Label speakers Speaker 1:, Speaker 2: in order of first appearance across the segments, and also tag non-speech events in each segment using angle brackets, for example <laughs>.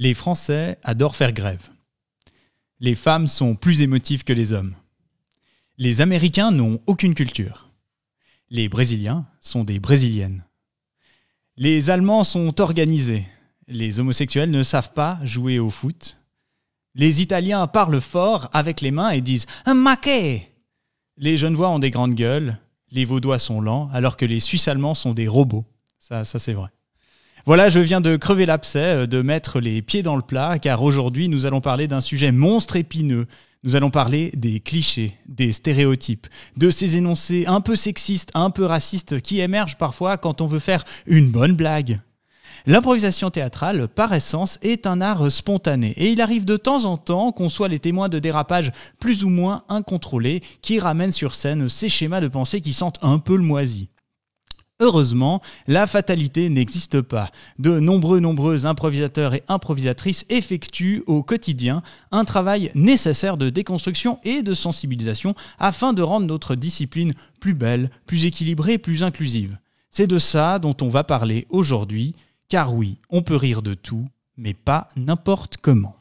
Speaker 1: Les Français adorent faire grève. Les femmes sont plus émotives que les hommes. Les Américains n'ont aucune culture. Les Brésiliens sont des Brésiliennes. Les Allemands sont organisés. Les homosexuels ne savent pas jouer au foot. Les Italiens parlent fort avec les mains et disent un maquet. Les Genevois ont des grandes gueules. Les Vaudois sont lents, alors que les Suisses allemands sont des robots. Ça, ça c'est vrai. Voilà, je viens de crever l'abcès, euh, de mettre les pieds dans le plat, car aujourd'hui nous allons parler d'un sujet monstre épineux. Nous allons parler des clichés, des stéréotypes, de ces énoncés un peu sexistes, un peu racistes qui émergent parfois quand on veut faire une bonne blague. L'improvisation théâtrale, par essence, est un art spontané, et il arrive de temps en temps qu'on soit les témoins de dérapages plus ou moins incontrôlés qui ramènent sur scène ces schémas de pensée qui sentent un peu le moisi. Heureusement, la fatalité n'existe pas. De nombreux, nombreux improvisateurs et improvisatrices effectuent au quotidien un travail nécessaire de déconstruction et de sensibilisation afin de rendre notre discipline plus belle, plus équilibrée, plus inclusive. C'est de ça dont on va parler aujourd'hui, car oui, on peut rire de tout, mais pas n'importe comment.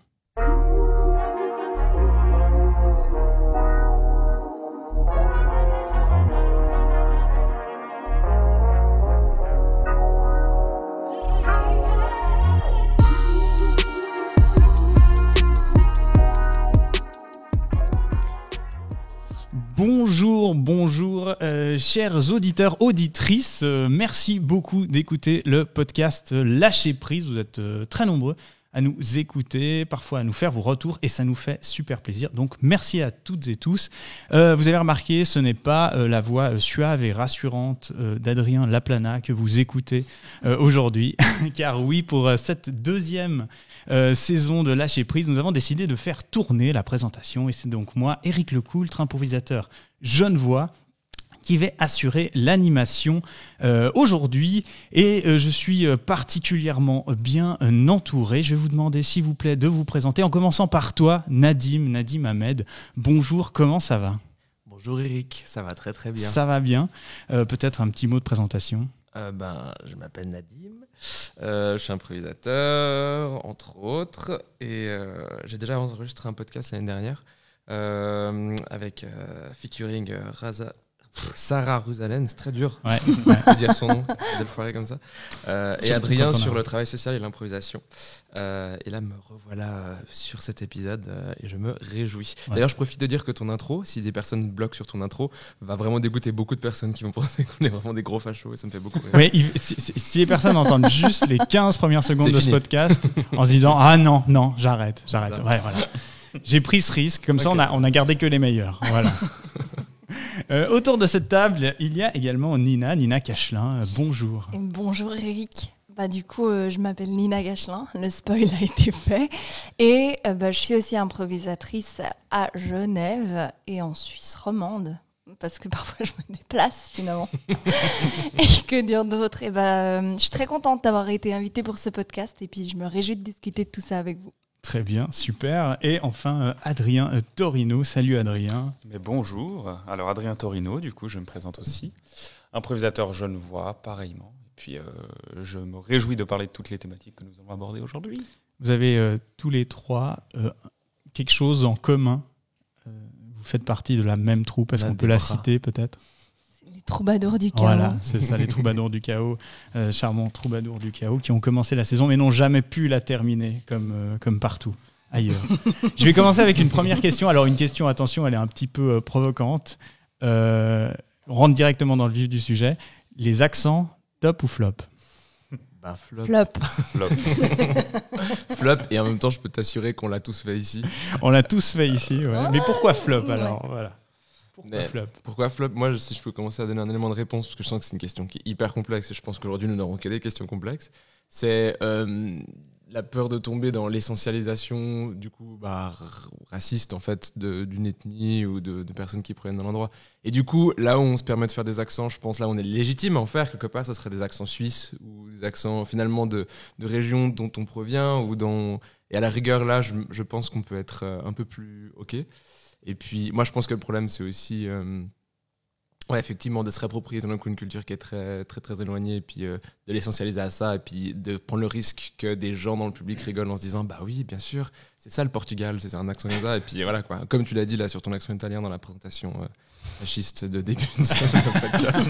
Speaker 1: Bonjour, bonjour, euh, chers auditeurs, auditrices. Euh, merci beaucoup d'écouter le podcast Lâcher prise. Vous êtes euh, très nombreux à nous écouter, parfois à nous faire vos retours, et ça nous fait super plaisir. Donc merci à toutes et tous. vous avez remarqué, ce n'est pas la voix suave et rassurante d'Adrien Laplana que vous écoutez aujourd'hui, <laughs> car oui, pour cette deuxième euh, saison de Lâcher Prise, nous avons décidé de faire tourner la présentation. Et c'est donc moi, Eric Lecoultre, improvisateur jeune voix, qui vais assurer l'animation euh, aujourd'hui. Et euh, je suis particulièrement bien entouré. Je vais vous demander, s'il vous plaît, de vous présenter en commençant par toi, Nadim, Nadim Ahmed. Bonjour, comment ça va?
Speaker 2: Bonjour Eric, ça va très très bien.
Speaker 1: Ça va bien. Peut-être un petit mot de présentation
Speaker 2: ben, Je m'appelle Nadim, euh, je suis improvisateur, entre autres, et euh, j'ai déjà enregistré un podcast l'année dernière euh, avec featuring Raza, Sarah Rousalen, c'est très dur <laughs> de dire son nom, de le foirer comme ça. Euh, et Adrien sur le travail social et l'improvisation. Euh, et là, me revoilà euh, sur cet épisode et je me réjouis. D'ailleurs, je profite de dire que ton intro, si des personnes bloquent sur ton intro, va vraiment dégoûter beaucoup de personnes qui vont <laughs> penser qu'on est vraiment des gros fachos et ça me fait beaucoup
Speaker 1: rire. Oui, si, les personnes entendent juste les 15 premières secondes de ce podcast en se disant Ah non, non, j'arrête, j'arrête. Ouais, voilà. J'ai pris ce risque, comme ça on a, on a gardé que les meilleurs. Voilà. <laughs> Euh, autour de cette table, il y a également Nina, Nina Cachelin. Euh, bonjour.
Speaker 3: bonjour Eric. Bah, du coup, euh, je m'appelle Nina Cachelin, le spoil a été fait. Et bah, je suis aussi improvisatrice à Genève et en Suisse romande parce que <laughs> parfois je me déplace finalement. <laughs> et que dire d'autre? Et bah, Je suis très contente d'avoir été invitée pour ce podcast et puis je me réjouis de discuter de tout ça avec vous.
Speaker 1: Très bien, super. Et enfin, euh, Adrien euh, Torino. Salut Adrien.
Speaker 4: Mais bonjour. Alors Adrien Torino, du coup, je me présente aussi. Improvisateur jeune voix, pareillement. Et puis, euh, je me réjouis de parler de toutes les thématiques que nous allons aborder aujourd'hui.
Speaker 1: Vous avez tous les trois quelque chose en commun. vous faites partie de la même troupe. Est-ce qu'on peut la citer peut-être?
Speaker 3: Troubadours du chaos.
Speaker 1: Voilà, c'est ça, les troubadours du chaos, euh, charmants troubadours du chaos, qui ont commencé la saison mais n'ont jamais pu la terminer, comme, euh, comme partout ailleurs. Je vais commencer avec une première question. Alors, une question, attention, elle est un petit peu euh, provocante. on rentre directement dans le vif du sujet. Les accents, top ou flop?
Speaker 2: Bah, flop.
Speaker 3: Flop. <laughs>
Speaker 2: flop. Et en même temps, je peux t'assurer qu'on l'a tous fait ici.
Speaker 1: On l'a tous fait ici, ouais. Mais pourquoi flop alors? Voilà.
Speaker 2: Pourquoi flop Pourquoi flop Moi, si je peux commencer à donner un élément de réponse, parce que je sens que c'est une question qui est hyper complexe et je pense qu'aujourd'hui, nous n'aurons que des questions complexes. C'est euh, la peur de tomber dans l'essentialisation, du coup, bah, raciste, en fait, d'une ethnie ou de, personnes qui proviennent d'un endroit. Et du coup, là où on se permet de faire des accents, je pense, là où on est légitime à en faire, quelque part, ce serait des accents suisses ou des accents, finalement, de, de régions dont on provient ou dont. Et à la rigueur, là, je, je pense qu'on peut être euh, un peu plus OK. Et puis, moi, je pense que le problème, c'est aussi. Euh, Ouais, effectivement, de se réapproprier d'un coup une culture qui est très très très éloignée et puis euh, de l'essentialiser à ça et puis de prendre le risque que des gens dans le public rigolent en se disant bah oui, bien sûr, c'est ça le Portugal, c'est un accent comme ça et puis voilà quoi. Comme tu l'as dit là sur ton accent italien dans la présentation euh, fasciste de début de ce <laughs> podcast.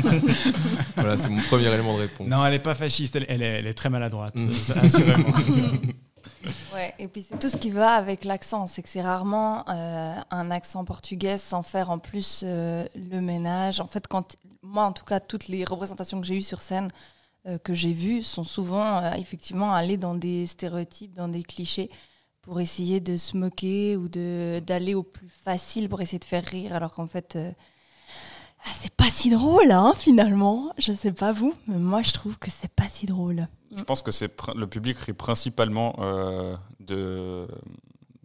Speaker 2: voilà, c'est mon premier élément de réponse.
Speaker 1: Non, elle est pas fasciste, elle, elle est, elle est très maladroite,
Speaker 2: Mm.
Speaker 1: assurément. assurément. <laughs> <laughs>
Speaker 3: Ouais, et puis c'est tout ce qui va avec l'accent. C'est que c'est rarement euh, un accent portugais sans faire en plus euh, le ménage. En fait, quand moi, en tout cas, toutes les représentations que j'ai eues sur scène, euh, que j'ai vues, sont souvent effectivement aller dans des stéréotypes, dans des clichés, pour essayer de se moquer ou d'aller au plus facile pour essayer de faire rire, alors qu'en fait. Ah, c'est pas si drôle, hein, finalement. Je sais pas vous, mais moi je trouve que c'est pas si drôle.
Speaker 4: Je pense que c'est le public rit principalement euh, de,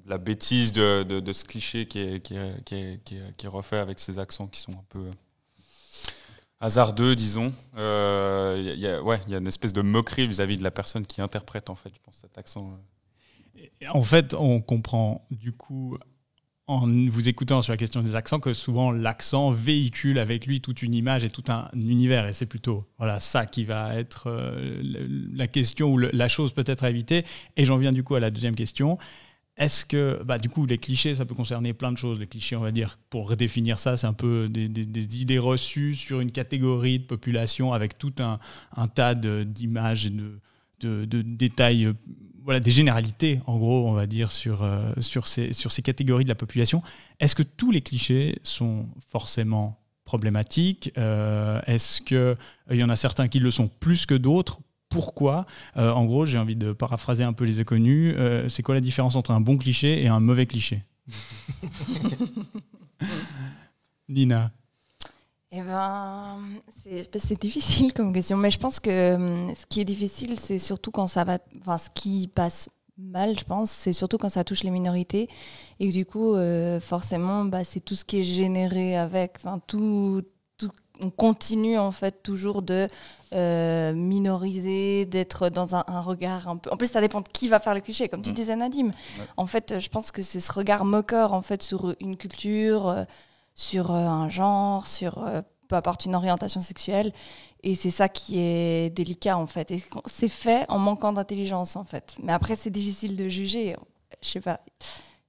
Speaker 4: de la bêtise de, de- de ce cliché qui est, qui, est, qui, est, qui est- qui est refait avec ces accents qui sont un peu hasardeux, disons. Euh, Il y, a, ouais, il y a une espèce de moquerie vis-à-vis de la personne qui interprète en fait, je pense, cet accent. euh.
Speaker 1: En fait, on comprend du coup, en vous écoutant sur la question des accents, que souvent l'accent véhicule avec lui toute une image et tout un univers. Et c'est plutôt voilà, ça qui va être euh, la question ou la chose peut-être à éviter. Et j'en viens du coup à la deuxième question. Est-ce que, bah, du coup, les clichés, ça peut concerner plein de choses. Les clichés, on va dire, pour redéfinir ça, c'est un peu des, idées reçues sur une catégorie de population avec tout un, un tas d'images et de, de, de détails, euh, voilà, des généralités, en gros, on va dire, sur, euh, sur, ces, sur ces catégories de la population. Est-ce que tous les clichés sont forcément problématiques? Euh, Est-ce qu'il y en a certains qui le sont plus que d'autres? Pourquoi? Euh, En gros, j'ai envie de paraphraser un peu les inconnus. Euh, c'est quoi la différence entre un bon cliché et un mauvais cliché? <laughs> Nina
Speaker 3: Eh ben, c'est c'est difficile comme question, mais je pense que hum, ce qui est difficile, c'est surtout quand ça va, enfin, ce qui passe mal, je pense, c'est surtout quand ça touche les minorités, et que du coup, euh, forcément, bah, c'est tout ce qui est généré avec, enfin, tout, tout, on continue en fait toujours de euh, minoriser, d'être dans un, un regard un peu. En plus, ça dépend de qui va faire le cliché, comme tu
Speaker 4: Mm.
Speaker 3: disais Nadim. En fait, je pense que c'est ce regard moqueur en fait sur une culture. euh, sur euh, un genre, sur euh, peu importe une orientation sexuelle. Et c'est ça qui est délicat en fait. Et c'est fait en manquant d'intelligence en fait. Mais après, c'est difficile de juger. Je sais pas.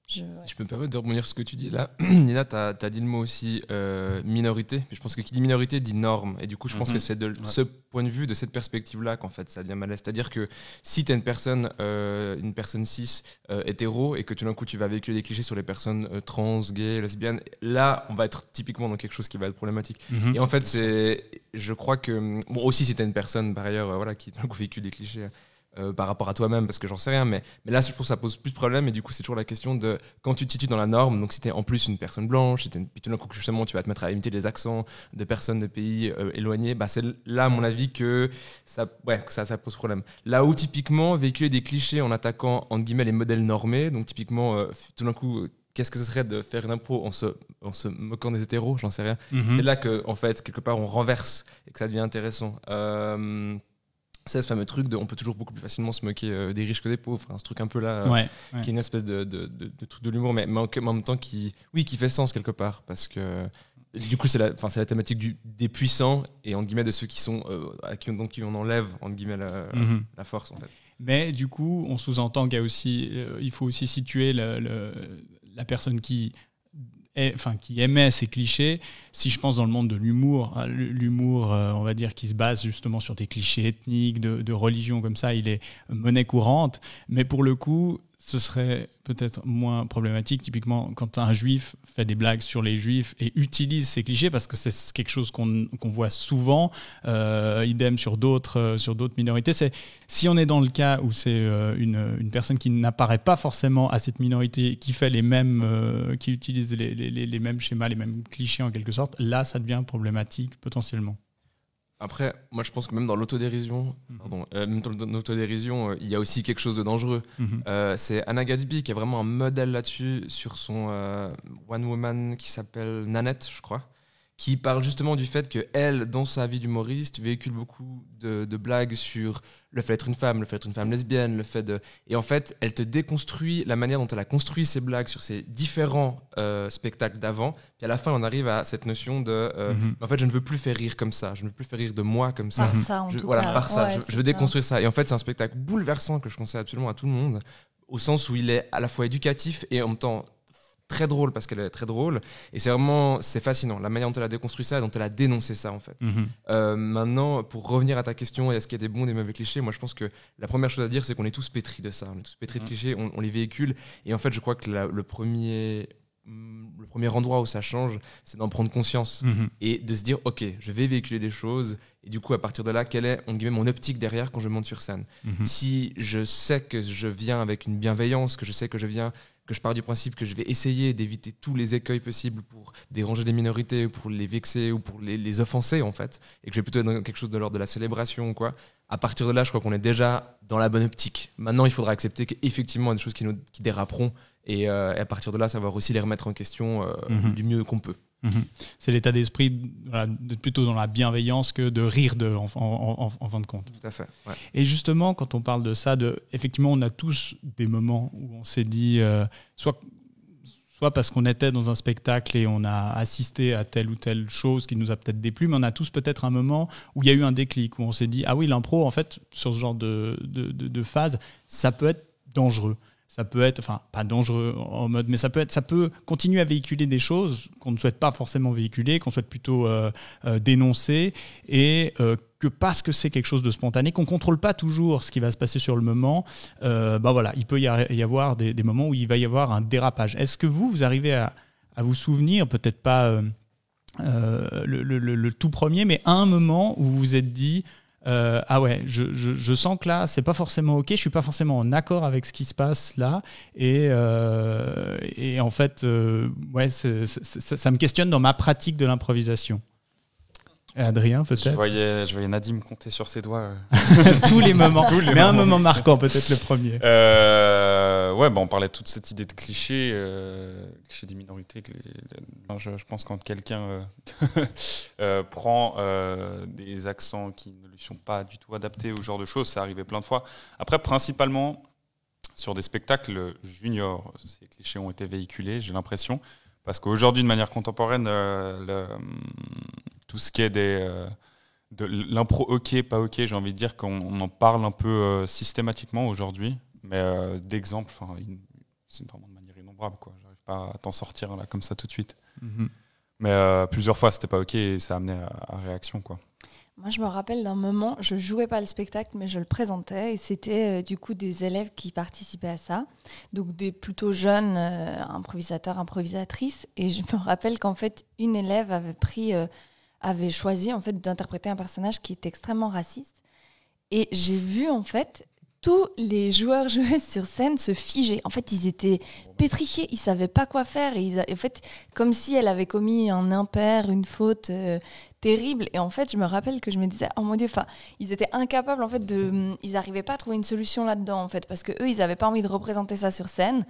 Speaker 3: Je-
Speaker 2: Si je peux me permettre de rebondir sur ce que tu dis là, <clears throat> Nina, tu as, dit le mot aussi euh, minorité. Mais je pense que qui dit minorité dit norme. Et du coup, je pense
Speaker 4: Mhm.
Speaker 2: que c'est de ce point de vue, de cette perspective-là, qu'en fait, ça devient malaise. C'est-à-dire que si tu es une personne, euh, une personne cis, euh, hétéro, et que tout d'un coup, tu vas véhiculer des clichés sur les personnes euh, trans, gays, lesbiennes, là, on va être typiquement dans quelque chose qui va être problématique. Et en fait, c'est, je crois que, bon, aussi si t'es une personne par ailleurs, euh, voilà, qui d'un coup véhicule des clichés euh, par rapport à toi-même, parce que j'en sais rien, mais, mais là, je pense que ça pose plus de problème, et du coup, c'est toujours la question de quand tu te situes dans la norme, donc si t'es en plus une personne blanche, si une- puis tout d'un coup, justement, tu vas te mettre à imiter les accents de personnes de pays euh, éloignés, bah, c'est là, à mon avis, que ça, ouais, que ça, ça pose problème. Là où, typiquement, véhiculer des clichés en attaquant, entre guillemets, les modèles normés, donc typiquement, euh, tout d'un coup, qu'est-ce que ce serait de faire une impro en se, en se moquant des hétéros, j'en sais rien.
Speaker 1: Mhm.
Speaker 2: C'est là que, en fait, quelque part, on renverse et que ça devient intéressant. Euh, c'est ce fameux truc de on peut toujours beaucoup plus facilement se moquer euh, des riches que des pauvres. Enfin, ce truc un peu là, euh,
Speaker 1: Ouais, ouais.
Speaker 2: qui est une espèce de, de, de- de truc de l'humour, mais, mais en, même temps qui, oui, qui fait sens quelque part. Parce que du coup, c'est la, enfin, c'est la thématique du, des puissants et entre guillemets de ceux qui sont, euh, à qui, on- donc, qui on enlève entre guillemets la,
Speaker 1: Mhm.
Speaker 2: la force en fait.
Speaker 1: Mais du coup, on sous-entend qu'il y a aussi, euh, il faut aussi situer le- le- la personne qui, enfin, qui émet ces clichés. Si je pense dans le monde de l'humour, hein, l'humour, euh, on va dire, qui se base justement sur des clichés ethniques, de, de religion comme ça, il est monnaie courante. Mais pour le coup, ce serait peut-être moins problématique, typiquement quand un juif fait des blagues sur les juifs et utilise ces clichés, parce que c'est quelque chose qu'on qu'on voit souvent, euh, idem sur d'autres euh, sur d'autres minorités. C'est si on est dans le cas où c'est euh, une, une personne qui n'apparaît pas forcément à cette minorité, qui fait les mêmes, qui utilise les- les- les mêmes schémas, les mêmes clichés en quelque sorte, là, ça devient problématique potentiellement.
Speaker 2: Après, moi je pense que même dans l'autodérision,
Speaker 1: Mhm.
Speaker 2: pardon, euh, même dans l'autodérision, euh, il y a aussi quelque chose de dangereux.
Speaker 1: Mhm.
Speaker 2: Euh, c'est Anna Gatsby qui est vraiment un modèle là-dessus sur son One Woman qui s'appelle Nanette, je crois, qui parle justement du fait que elle, dans sa vie d'humoriste, véhicule beaucoup de, de blagues sur le fait d'être une femme, le fait d'être une femme lesbienne, le fait de... Et en fait, elle te déconstruit la manière dont elle a construit ses blagues sur ses différents euh, spectacles d'avant. Puis à la fin, on arrive à cette notion de... euh,
Speaker 1: Mhm.
Speaker 2: En fait, je ne veux plus faire rire comme ça. Je ne veux plus faire rire de moi comme ça.
Speaker 3: Par ça, en
Speaker 2: Je-
Speaker 3: tout
Speaker 2: voilà,
Speaker 3: cas.
Speaker 2: par ça.
Speaker 3: Ouais,
Speaker 2: je, veux
Speaker 3: ça.
Speaker 2: déconstruire ça. Et en fait, c'est un spectacle bouleversant que je conseille absolument à tout le monde, au sens où il est à la fois éducatif et en même temps très drôle parce qu'elle est très drôle. Et c'est vraiment, c'est fascinant la manière dont elle a déconstruit ça, et dont elle a dénoncé ça en fait.
Speaker 1: Mhm.
Speaker 2: Euh, maintenant, pour revenir à ta question, est-ce qu'il y a des bons, des mauvais clichés Moi, je pense que la première chose à dire, c'est qu'on est tous pétris de ça. On est tous pétris de
Speaker 4: Mhm.
Speaker 2: clichés, on, on les véhicule. Et en fait, je crois que la- le, premier, hum, le premier endroit où ça change, c'est d'en prendre conscience
Speaker 1: Mhm.
Speaker 2: et de se dire, OK, je vais véhiculer des choses. Et du coup, à partir de là, quelle est, entre guillemets, mon optique derrière quand je monte sur scène? Si je sais que je viens avec une bienveillance, que je sais que je viens, que je pars du principe que je vais essayer d'éviter tous les écueils possibles pour déranger des minorités, pour les vexer ou pour les, les offenser en fait, et que je vais plutôt être dans quelque chose de l'ordre de la célébration ou quoi, à partir de là, je crois qu'on est déjà dans la bonne optique. Maintenant, il faudra accepter qu'effectivement, il y a des choses qui, nous, qui déraperont, et, euh, et à partir de là, savoir aussi les remettre en question euh,
Speaker 1: Mhm.
Speaker 2: du mieux qu'on peut.
Speaker 1: Mhm. C'est l'état d'esprit voilà, d'être plutôt dans la bienveillance que de rire de, en, en- en- en fin de compte.
Speaker 2: Tout à fait. ouais.
Speaker 1: Et justement, quand on parle de ça, de, effectivement, on a tous des moments où on s'est dit, euh, soit, soit parce qu'on était dans un spectacle et on a assisté à telle ou telle chose qui nous a peut-être déplu, mais on a tous peut-être un moment où il y a eu un déclic, où on s'est dit, ah oui, l'impro, en fait, sur ce genre de, de, de- de phase, ça peut être dangereux. Ça peut être, enfin, pas dangereux en mode, mais ça peut être, ça peut continuer à véhiculer des choses qu'on ne souhaite pas forcément véhiculer, qu'on souhaite plutôt euh, euh, dénoncer, et euh, que parce que c'est quelque chose de spontané, qu'on contrôle pas toujours ce qui va se passer sur le moment, bah voilà, il peut y avoir des, moments où il va y avoir un dérapage. Est-ce que vous, vous arrivez à, à vous souvenir, peut-être pas le, le- tout premier, mais un moment où vous vous êtes dit, euh, ah ouais, je, je- sens que là, c'est pas forcément ok, je suis pas forcément en accord avec ce qui se passe là, et, euh, et en fait, euh, ouais, ça me questionne dans ma pratique de l'improvisation. Adrien,
Speaker 4: Je
Speaker 1: peut-être
Speaker 4: voyais, je voyais Nadim compter sur ses doigts. euh. <laughs>
Speaker 1: Tous les moments, <laughs>
Speaker 4: Tous les
Speaker 1: mais un moment marquant, peut-être le premier.
Speaker 4: Euh, ouais, bah, on parlait de toute cette idée de cliché, euh, cliché des minorités. je, je pense quand quelqu'un euh, <laughs> prend des accents qui ne lui sont pas du tout adaptés au genre de choses, ça arrivait plein de fois. Après, principalement sur des spectacles juniors, ces clichés ont été véhiculés, j'ai l'impression. Parce qu'aujourd'hui, de manière contemporaine, le, hum, tout ce qui est des, euh, de l'impro ok, pas ok, j'ai envie de dire qu'on on en parle un peu euh, systématiquement aujourd'hui. Mais euh, d'exemple, c'est vraiment de manière innombrable. quoi. J'arrive pas à t'en sortir là comme ça tout de suite.
Speaker 1: Mhm.
Speaker 4: Mais euh, plusieurs fois, c'était pas ok et ça a amené à, à réaction. Quoi.
Speaker 3: Moi, je me rappelle d'un moment, je jouais pas le spectacle, mais je le présentais, et c'était euh, du coup des élèves qui participaient à ça, donc des plutôt jeunes euh, improvisateurs, improvisatrices. Et je me rappelle qu'en fait, une élève avait pris, euh, avait choisi en fait d'interpréter un personnage qui était extrêmement raciste. Et j'ai vu en fait tous les joueurs <laughs> joueuses sur scène se figer. En fait, ils étaient pétrifiés, ils savaient pas quoi faire. Et ils en fait, comme si elle avait commis un impair, une faute euh, terrible. Et en fait, je me rappelle que je me disais, oh mon dieu, enfin, ils étaient incapables en fait de, ils n'arrivaient pas à trouver une solution là-dedans en fait, parce que eux, ils n'avaient pas envie de représenter ça sur scène.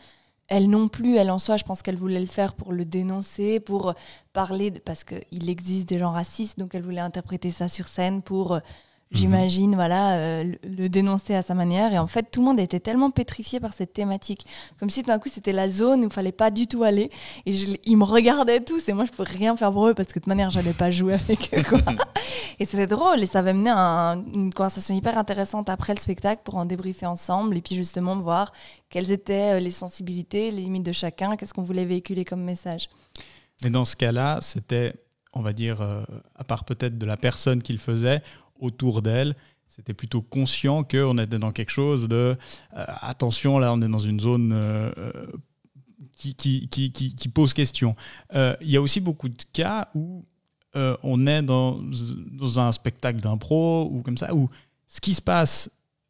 Speaker 3: Elle non plus, elle en soi, je pense qu'elle voulait le faire pour le dénoncer, pour parler, de- parce qu'il existe des gens racistes, donc elle voulait interpréter ça sur scène pour, euh, j'imagine, voilà, euh, le, le dénoncer à sa manière. Et en fait, tout le monde était tellement pétrifié par cette thématique, comme si tout d'un coup c'était la zone où il fallait pas du tout aller. Et je- ils me regardaient tous, et moi je pouvais rien faire pour eux parce que de toute manière j'allais pas jouer avec eux. quoi. <laughs> et c'était drôle, et ça avait mené à un- une conversation hyper intéressante après le spectacle pour en débriefer ensemble, et puis justement voir quelles étaient euh, les sensibilités, les limites de chacun, qu'est-ce qu'on voulait véhiculer comme message?
Speaker 1: Mais dans ce cas-là, c'était, on va dire, euh, à part peut-être de la personne qui le faisait, autour d'elle, c'était plutôt conscient qu'on était dans quelque chose de euh, attention, là, on est dans une zone euh, euh, qui, qui, qui, qui- pose question. Il y a aussi beaucoup de cas où on est dans, dans un spectacle d'impro ou comme ça, où ce qui se passe,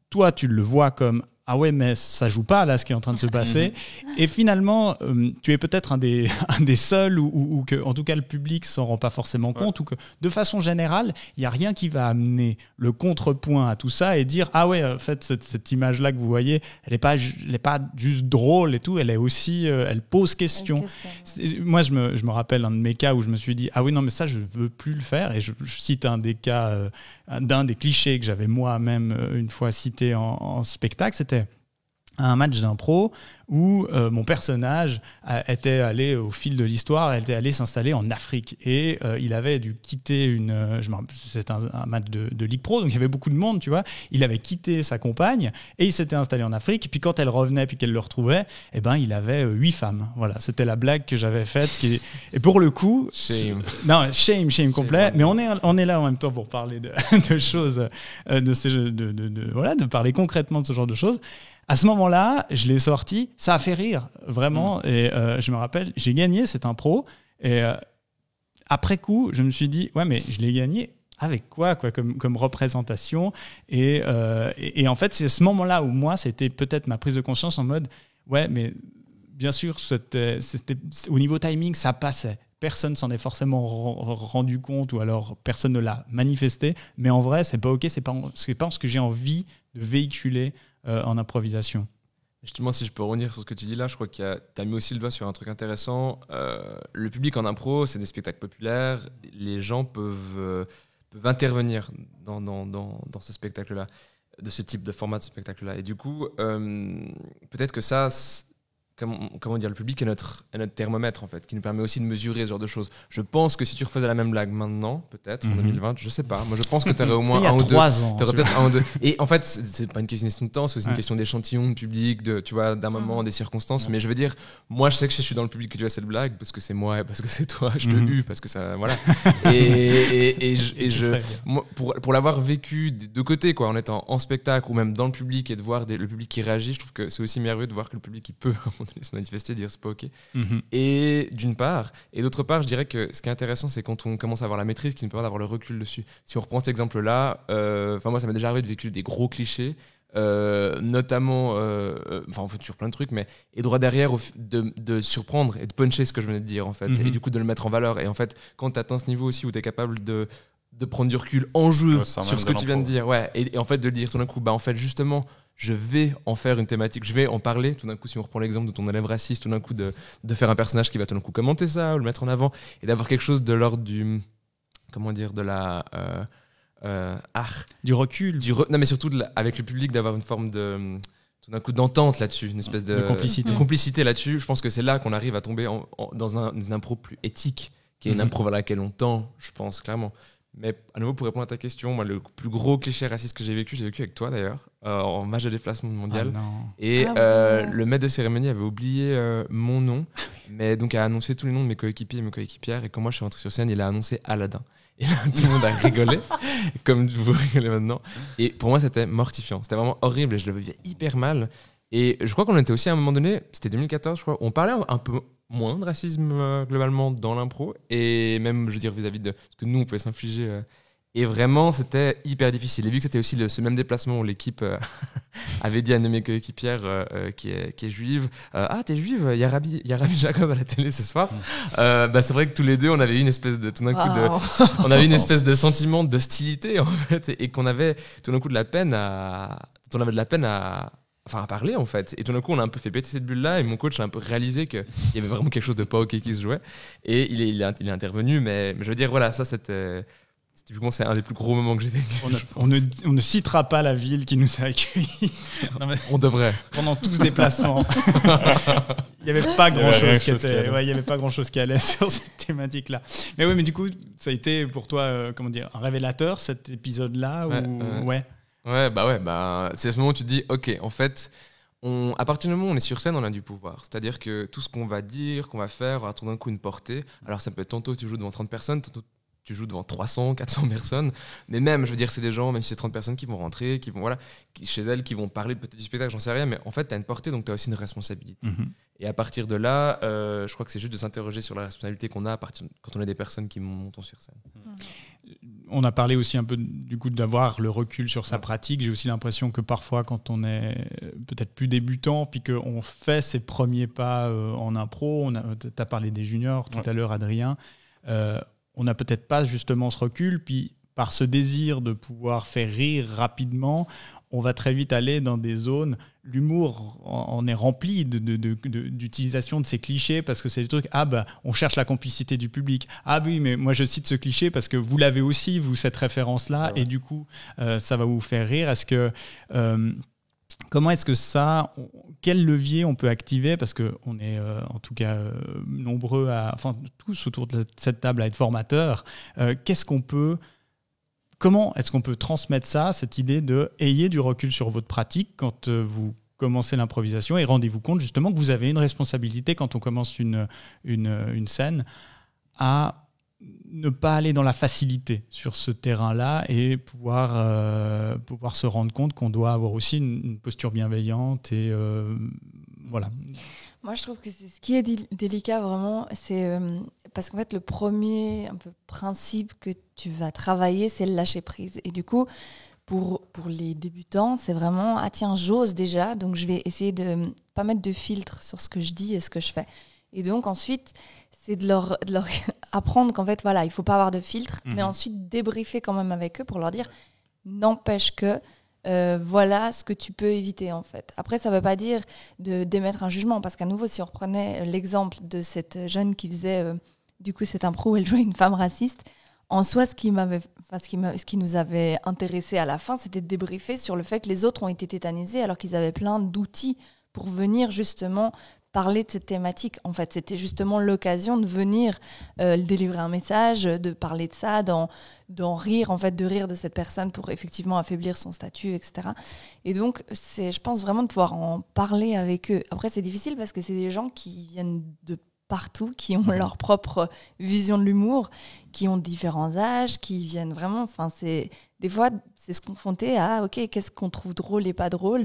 Speaker 1: toi, tu le vois comme ah ouais, mais ça joue pas là ce qui est en train de se <laughs> passer. et finalement, euh, tu es peut-être un des, <laughs> un des seuls ou, que, en tout cas, le public s'en rend pas forcément compte ou que, de façon générale, il y a rien qui va amener le contrepoint à tout ça et dire ah ouais, en fait, cette, image-là que vous voyez, elle n'est pas, elle est pas juste drôle et tout, elle est aussi, euh, elle pose question. Moi, je me, je me, rappelle un de mes cas où je me suis dit ah oui non mais ça je veux plus le faire et je, cite un des cas, euh, d'un des clichés que j'avais moi-même une fois cité en spectacle, c'était un match d'impro où euh, mon personnage était allé au fil de l'histoire, elle était allé s'installer en Afrique et euh, il avait dû quitter une, euh, c'est un, match de, Ligue Pro donc il y avait beaucoup de monde, tu vois. Il avait quitté sa compagne et il s'était installé en Afrique. Et puis quand elle revenait puis qu'elle le retrouvait, eh ben il avait huit femmes. Voilà, c'était la blague que j'avais faite. Qui... Et pour le coup,
Speaker 2: shame. <laughs>
Speaker 1: Non, shame, shame complet. mais on est on est là en même temps pour parler de, <laughs> de choses, de ces, de, de, voilà, de parler concrètement de ce genre de choses. À ce moment-là, je l'ai sorti, ça a fait rire, vraiment. Mm. Et euh, je me rappelle, j'ai gagné, c'est un pro. Et euh, après coup, je me suis dit, ouais, mais je l'ai gagné avec quoi, quoi comme, comme représentation? Euh, et, et, en fait, c'est ce moment-là où moi, c'était peut-être ma prise de conscience en mode, ouais, mais bien sûr, c'était, au niveau timing, ça passait. Personne s'en est forcément rendu compte ou alors personne ne l'a manifesté. Mais en vrai, c'est pas ok, c'est pas, c'est pas ce que j'ai envie de véhiculer euh, en improvisation.
Speaker 2: Justement, si je peux revenir sur ce que tu dis là, je crois que tu as mis aussi le doigt sur un truc intéressant. Euh, le public en impro, c'est des spectacles populaires. Les gens peuvent, euh, peuvent intervenir dans, dans, dans, dans ce spectacle-là, de ce type de format de spectacle-là. Et du coup, peut-être que ça, comment, dire, le public est notre, notre thermomètre en fait, qui nous permet aussi de mesurer ce genre de choses. Je pense que si tu refaisais la même blague maintenant, peut-être en 2020, mhm. je sais pas. Moi, je pense que tu aurais au <laughs> moins un ou deux.
Speaker 1: Ans,
Speaker 2: aurais peut-être un ou deux. Et en fait, c'est pas une question de temps, c'est aussi une question d'échantillon, de public, de tu vois, d'un moment, des circonstances. Mais je veux dire, moi, je sais que je suis dans le public que tu as cette blague parce que c'est moi et parce que c'est toi. Je te mm parce que ça, voilà. <laughs> et, et, je, pour, pour l'avoir vécu des deux côtés, quoi, en étant en spectacle ou même dans le public et de voir le public qui réagit, je trouve que c'est aussi merveilleux de voir que le public il peut se manifester, dire c'est pas ok. Mhm. Et d'une part, et d'autre part, je dirais que ce qui est intéressant, c'est quand on commence à avoir la maîtrise qui nous permet d'avoir le recul dessus. Si on reprend cet exemple-là, euh, enfin moi ça m'est déjà arrivé de véhiculer des gros clichés. Euh, notamment, euh, enfin en fait sur plein de trucs, mais et droit derrière de, de, surprendre et de puncher ce que je venais de dire en fait, et mhm. du coup de le mettre en valeur. Et en fait, quand tu atteins ce niveau aussi où tu es capable de, de prendre du recul en jeu sur ce que tu viens de dire, ouais, et, en fait de le dire tout d'un coup, bah en fait justement, je vais en faire une thématique, je vais en parler. Tout d'un coup, si on reprend l'exemple de ton élève raciste, tout d'un coup, de, de, faire un personnage qui va tout d'un coup commenter ça ou le mettre en avant et d'avoir quelque chose de l'ordre du. Comment dire De la. Euh, euh
Speaker 1: du recul.
Speaker 2: Du non, mais surtout avec le public, d'avoir une forme de. Tout d'un coup, d'entente là-dessus, une espèce de,
Speaker 1: complicité,
Speaker 2: complicité là-dessus. Je pense que c'est là qu'on arrive à tomber dans un, une impro plus éthique, qui est une mhm. impro vers laquelle on tend, je pense, clairement. Mais à nouveau, pour répondre à ta question, moi, le plus gros cliché raciste que j'ai vécu, j'ai vécu avec toi d'ailleurs, euh, en match de déplacement mondial.
Speaker 1: Ah
Speaker 2: et ah euh, le maître de cérémonie avait oublié euh, mon nom, mais donc a annoncé tous les noms de mes coéquipiers et mes coéquipières. Et quand moi je suis rentré sur scène, il a annoncé Aladdin. Et là, tout le monde a rigolé, <laughs> comme vous rigolez maintenant. Et pour moi, c'était mortifiant. C'était vraiment horrible et je le vivais hyper mal. Et je crois qu'on était aussi à un moment donné, c'était 2014, je crois, on parlait un peu moins de racisme euh, globalement dans l'impro et même, je veux dire, vis-à-vis de ce que nous, on pouvait s'infliger. Euh. et vraiment, c'était hyper difficile. Et vu que c'était aussi le, ce même déplacement où l'équipe euh, <laughs> avait dit à une de mes coéquipières qui, est, qui est juive Ah, t'es juive Il y, a Rabbi, y a Rabbi Jacob à la télé ce soir. Mm. bah, c'est vrai que tous les deux, on avait une espèce de. Tout d'un coup, de, on avait une espèce de sentiment d'hostilité, en fait, et, et qu'on avait tout d'un coup de la peine à. On avait de la peine à, enfin à parler en fait. Et tout d'un coup, on a un peu fait péter cette bulle-là et mon coach a un peu réalisé qu'il y avait vraiment quelque chose de pas ok qui se jouait. Et il est, il est, il est intervenu, mais, mais, je veux dire, voilà, ça c'était. Typiquement, c'est un des plus gros moments que j'ai vécu.
Speaker 1: On, ne, <laughs> on, ne, citera pas la ville qui nous a accueillis. <laughs>
Speaker 2: on devrait.
Speaker 1: Pendant tout ce déplacement. <laughs> il n'y avait pas grand chose, qui, ouais, il y avait pas grand chose qui allait sur cette thématique là mais oui mais du coup ça a été pour toi euh, comment dire un révélateur cet épisode là ou... ouais.
Speaker 2: Ouais, bah ouais, bah, c'est à ce moment où tu te dis, ok, en fait, on, à partir du moment où on est sur scène, on a du pouvoir. C'est-à-dire que tout ce qu'on va dire, qu'on va faire, aura tout d'un coup une portée. Alors ça peut être tantôt tu joues devant 30 personnes, tantôt tu joues devant 300, 400 personnes. Mais même, je veux dire, c'est des gens, même si c'est 30 personnes qui vont rentrer, qui vont, voilà, qui, chez elles, qui vont parler peut-être du spectacle, j'en sais rien, mais en fait, tu as une portée, donc tu as aussi une responsabilité. Mhm. Et à partir de là, euh, je crois que c'est juste de s'interroger sur la responsabilité qu'on a à partir, quand on est des personnes qui montent sur scène.
Speaker 1: On a parlé aussi un peu du coup d'avoir le recul sur sa pratique. J'ai aussi l'impression que parfois, quand on est peut-être plus débutant, puis qu'on fait ses premiers pas euh, en impro, tu as parlé des juniors tout
Speaker 4: Ouais.
Speaker 1: à l'heure, Adrien, euh, on n'a peut-être pas justement ce recul, puis par ce désir de pouvoir faire rire rapidement, on va très vite aller dans des zones. L'humour en est rempli de- de- de- de- d'utilisation de, ces clichés parce que c'est des trucs. Ah, bah, on cherche la complicité du public. Ah, oui, mais moi je cite ce cliché parce que vous l'avez aussi, vous, cette référence-là,
Speaker 2: Ah ouais.
Speaker 1: et du coup, euh, ça va vous faire rire. Est-ce que. euh, Comment est-ce que ça, quel levier on peut activer? Parce qu'on est euh, en tout cas euh, nombreux, à, enfin tous autour de cette table à être formateurs. Euh, Qu'est-ce qu'on peut, comment est-ce qu'on peut transmettre ça, cette idée de ayez du recul sur votre pratique quand vous commencez l'improvisation et rendez-vous compte justement que vous avez une responsabilité quand on commence une, une, une scène à ne pas aller dans la facilité sur ce terrain-là et pouvoir, euh, pouvoir se rendre compte qu'on doit avoir aussi une, posture bienveillante et euh, voilà.
Speaker 3: Moi, je trouve que c'est ce qui est dé- délicat vraiment, c'est euh, parce qu'en fait, le premier un peu principe que tu vas travailler, c'est le lâcher prise. Et du coup, pour, pour les débutants, c'est vraiment ah tiens, j'ose déjà, donc je vais essayer de pas mettre de filtre sur ce que je dis et ce que je fais. Et donc ensuite, c'est de leur, de leur <laughs> apprendre qu'en fait, voilà, il faut pas avoir de filtre, mais
Speaker 1: Mhm.
Speaker 3: ensuite débriefer quand même avec eux pour leur dire n'empêche que euh, voilà ce que tu peux éviter en fait. Après, ça ne veut pas dire de d'émettre un jugement, parce qu'à nouveau, si on reprenait l'exemple de cette jeune qui faisait euh, du coup cette impro où elle jouait une femme raciste, en soi, ce qui, m'avait, enfin, ce qui, m'a- ce qui nous avait intéressé à la fin, c'était de débriefer sur le fait que les autres ont été tétanisés alors qu'ils avaient plein d'outils pour venir justement parler de cette thématique. En fait, c'était justement l'occasion de venir euh, délivrer un message, de parler de ça, d'en, d'en rire, en fait, de rire de cette personne pour effectivement affaiblir son statut, etc. Et donc, c'est, je pense vraiment de pouvoir en parler avec eux. Après, c'est difficile parce que c'est des gens qui viennent de partout, qui ont leur propre vision de l'humour, qui ont différents âges, qui viennent vraiment. Enfin, c'est des fois, c'est se confronter à ok, qu'est-ce qu'on trouve drôle et pas drôle,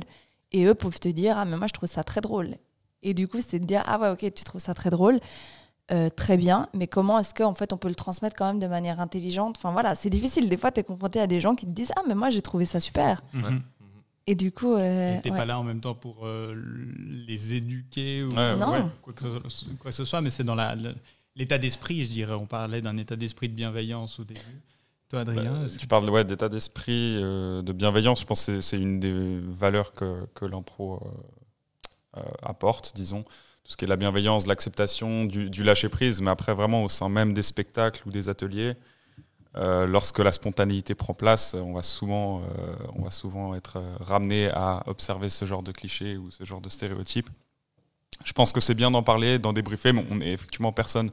Speaker 3: et eux peuvent te dire ah mais moi je trouve ça très drôle. Et du coup, c'est de dire ah ouais ok, tu trouves ça très drôle. euh, très bien, mais comment est-ce qu'en fait on peut le transmettre quand même de manière intelligente? Enfin voilà, c'est difficile. Des fois, tu es confronté à des gens qui te disent Ah, mais moi j'ai trouvé ça super.
Speaker 1: Mhm.
Speaker 3: Et du coup. euh,
Speaker 1: t'es
Speaker 3: ouais.
Speaker 1: pas là en même temps pour euh, les éduquer ou
Speaker 4: Ouais,
Speaker 3: Non.
Speaker 4: ouais.
Speaker 1: quoi, que ce, quoi que ce soit, mais c'est dans l'état d'esprit, je dirais. On parlait d'un état d'esprit de bienveillance au début. Toi, Adrien
Speaker 4: Euh, tu parles ouais, d'état d'esprit, euh, de bienveillance. Je pense que c'est- une des valeurs que, que l'impro apporte, disons. Tout ce qui est la bienveillance, l'acceptation, du, lâcher-prise. Mais après, vraiment, au sein même des spectacles ou des ateliers, euh, lorsque la spontanéité prend place, on va souvent, euh, on va souvent être euh, ramené à observer ce genre de clichés ou ce genre de stéréotypes. Je pense que c'est bien d'en parler, d'en débriefer, mais on n'est effectivement personne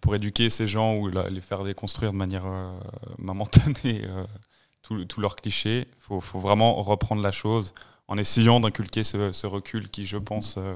Speaker 4: pour éduquer ces gens ou les faire déconstruire de manière euh, momentanée euh, tous leurs clichés. Il faut vraiment reprendre la chose en essayant d'inculquer ce, ce recul qui, je pense, euh,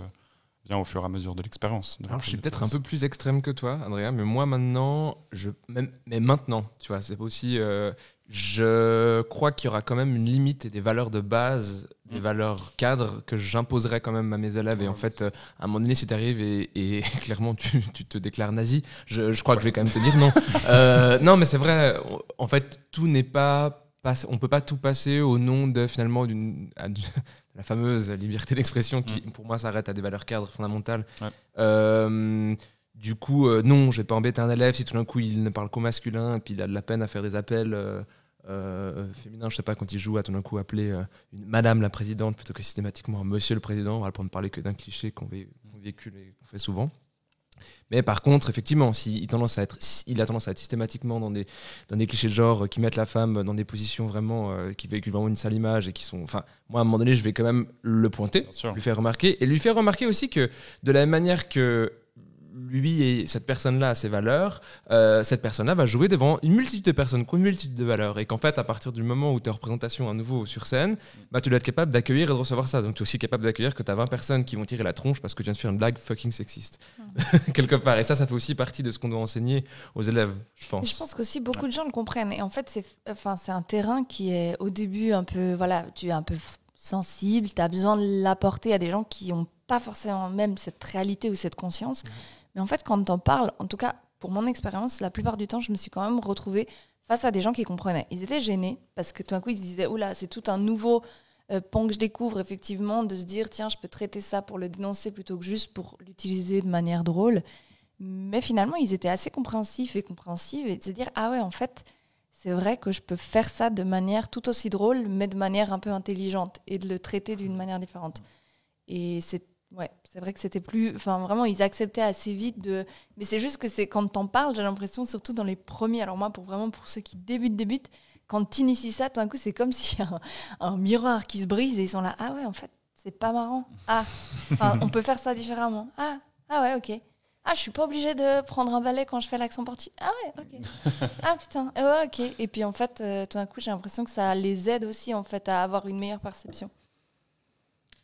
Speaker 4: vient au fur et à mesure de l'expérience.
Speaker 2: Alors, je suis peut-être un peu plus extrême que toi, Andrea, mais moi maintenant, je, même, mais maintenant, tu vois, c'est aussi. euh, je crois qu'il y aura quand même une limite et des valeurs de base, des
Speaker 4: Mm.
Speaker 2: valeurs cadres que j'imposerai quand même à mes élèves. Et en fait, euh, à un moment donné, si tu arrives et, et <laughs> clairement tu, tu te déclares nazi, je, je crois que je vais quand même te dire non. <laughs> Euh, non, mais c'est vrai, en fait, tout n'est pas. Passe- On peut pas tout passer au nom de finalement d'une <laughs> la fameuse liberté d'expression qui, pour moi, s'arrête à des valeurs cadres fondamentales.
Speaker 4: Ouais.
Speaker 2: Euh, du coup, euh, non, je vais pas embêter un élève si tout d'un coup il ne parle qu'au masculin et puis il a de la peine à faire des appels euh, féminins. Je sais pas, quand il joue à tout d'un coup appeler une Madame la Présidente plutôt que systématiquement un Monsieur le Président, on va prendre parler que d'un cliché qu'on vé- qu'on véhicule et qu'on fait souvent. Mais par contre, effectivement, si il, tendance à être, il a tendance à être systématiquement dans des, dans des clichés de genre qui mettent la femme dans des positions vraiment euh, qui véhiculent vraiment une sale image et qui sont. Enfin, moi à un moment donné, je vais quand même le pointer lui faire remarquer et lui faire remarquer aussi que de la même manière que lui et cette personne-là a ses valeurs, euh, cette personne-là va jouer devant une multitude de personnes une multitude de valeurs et qu'en fait à partir du moment où tu es en représentation à nouveau sur scène, bah, tu dois être capable d'accueillir et de recevoir ça. Donc tu es aussi capable d'accueillir que tu as 20 personnes qui vont tirer la tronche parce que tu viens de faire une blague fucking sexiste. <laughs> Quelque part. Et ça, ça fait aussi partie de ce qu'on doit enseigner aux élèves, je
Speaker 3: Mais
Speaker 2: pense.
Speaker 3: Je pense qu'aussi beaucoup de gens le comprennent. Et en fait, c'est enfin, un terrain qui est au début un peu. Voilà, tu es un peu sensible, tu as besoin de l'apporter à des gens qui ont pas forcément même cette réalité ou cette conscience. Mais en fait, quand on parle, en tout cas pour mon expérience, la plupart du temps, je me suis quand même retrouvée face à des gens qui comprenaient. Ils étaient gênés parce que tout d'un coup, ils se disaient Oula, c'est tout un nouveau euh, pan que je découvre, effectivement, de se dire Tiens, je peux traiter ça pour le dénoncer plutôt que juste pour l'utiliser de manière drôle. Mais finalement, ils étaient assez compréhensifs et compréhensives et de se dire Ah ouais, en fait, c'est vrai que je peux faire ça de manière tout aussi drôle, mais de manière un peu intelligente et de le traiter d'une manière différente. Et c'est Ouais, c'est vrai que c'était plus. Enfin, vraiment, ils acceptaient assez vite de. Mais c'est juste que c'est quand t'en parles, j'ai l'impression, surtout dans les premiers. Alors, moi, pour vraiment pour ceux qui débutent, débutent, quand t'inities ça, tout d'un coup, c'est comme <laughs> s'il y a un, miroir qui se brise et ils sont là. Ah ouais, en fait, c'est pas marrant. Ah, on peut faire ça différemment. Ah, ah ouais, ok. Ah, je suis pas obligée de prendre un balai quand je fais l'accent portugais. Ah ouais, ok. <laughs> Ah putain, ouais, ok. Et puis en fait, euh, tout d'un coup, j'ai l'impression que ça les aide aussi en fait à avoir une meilleure perception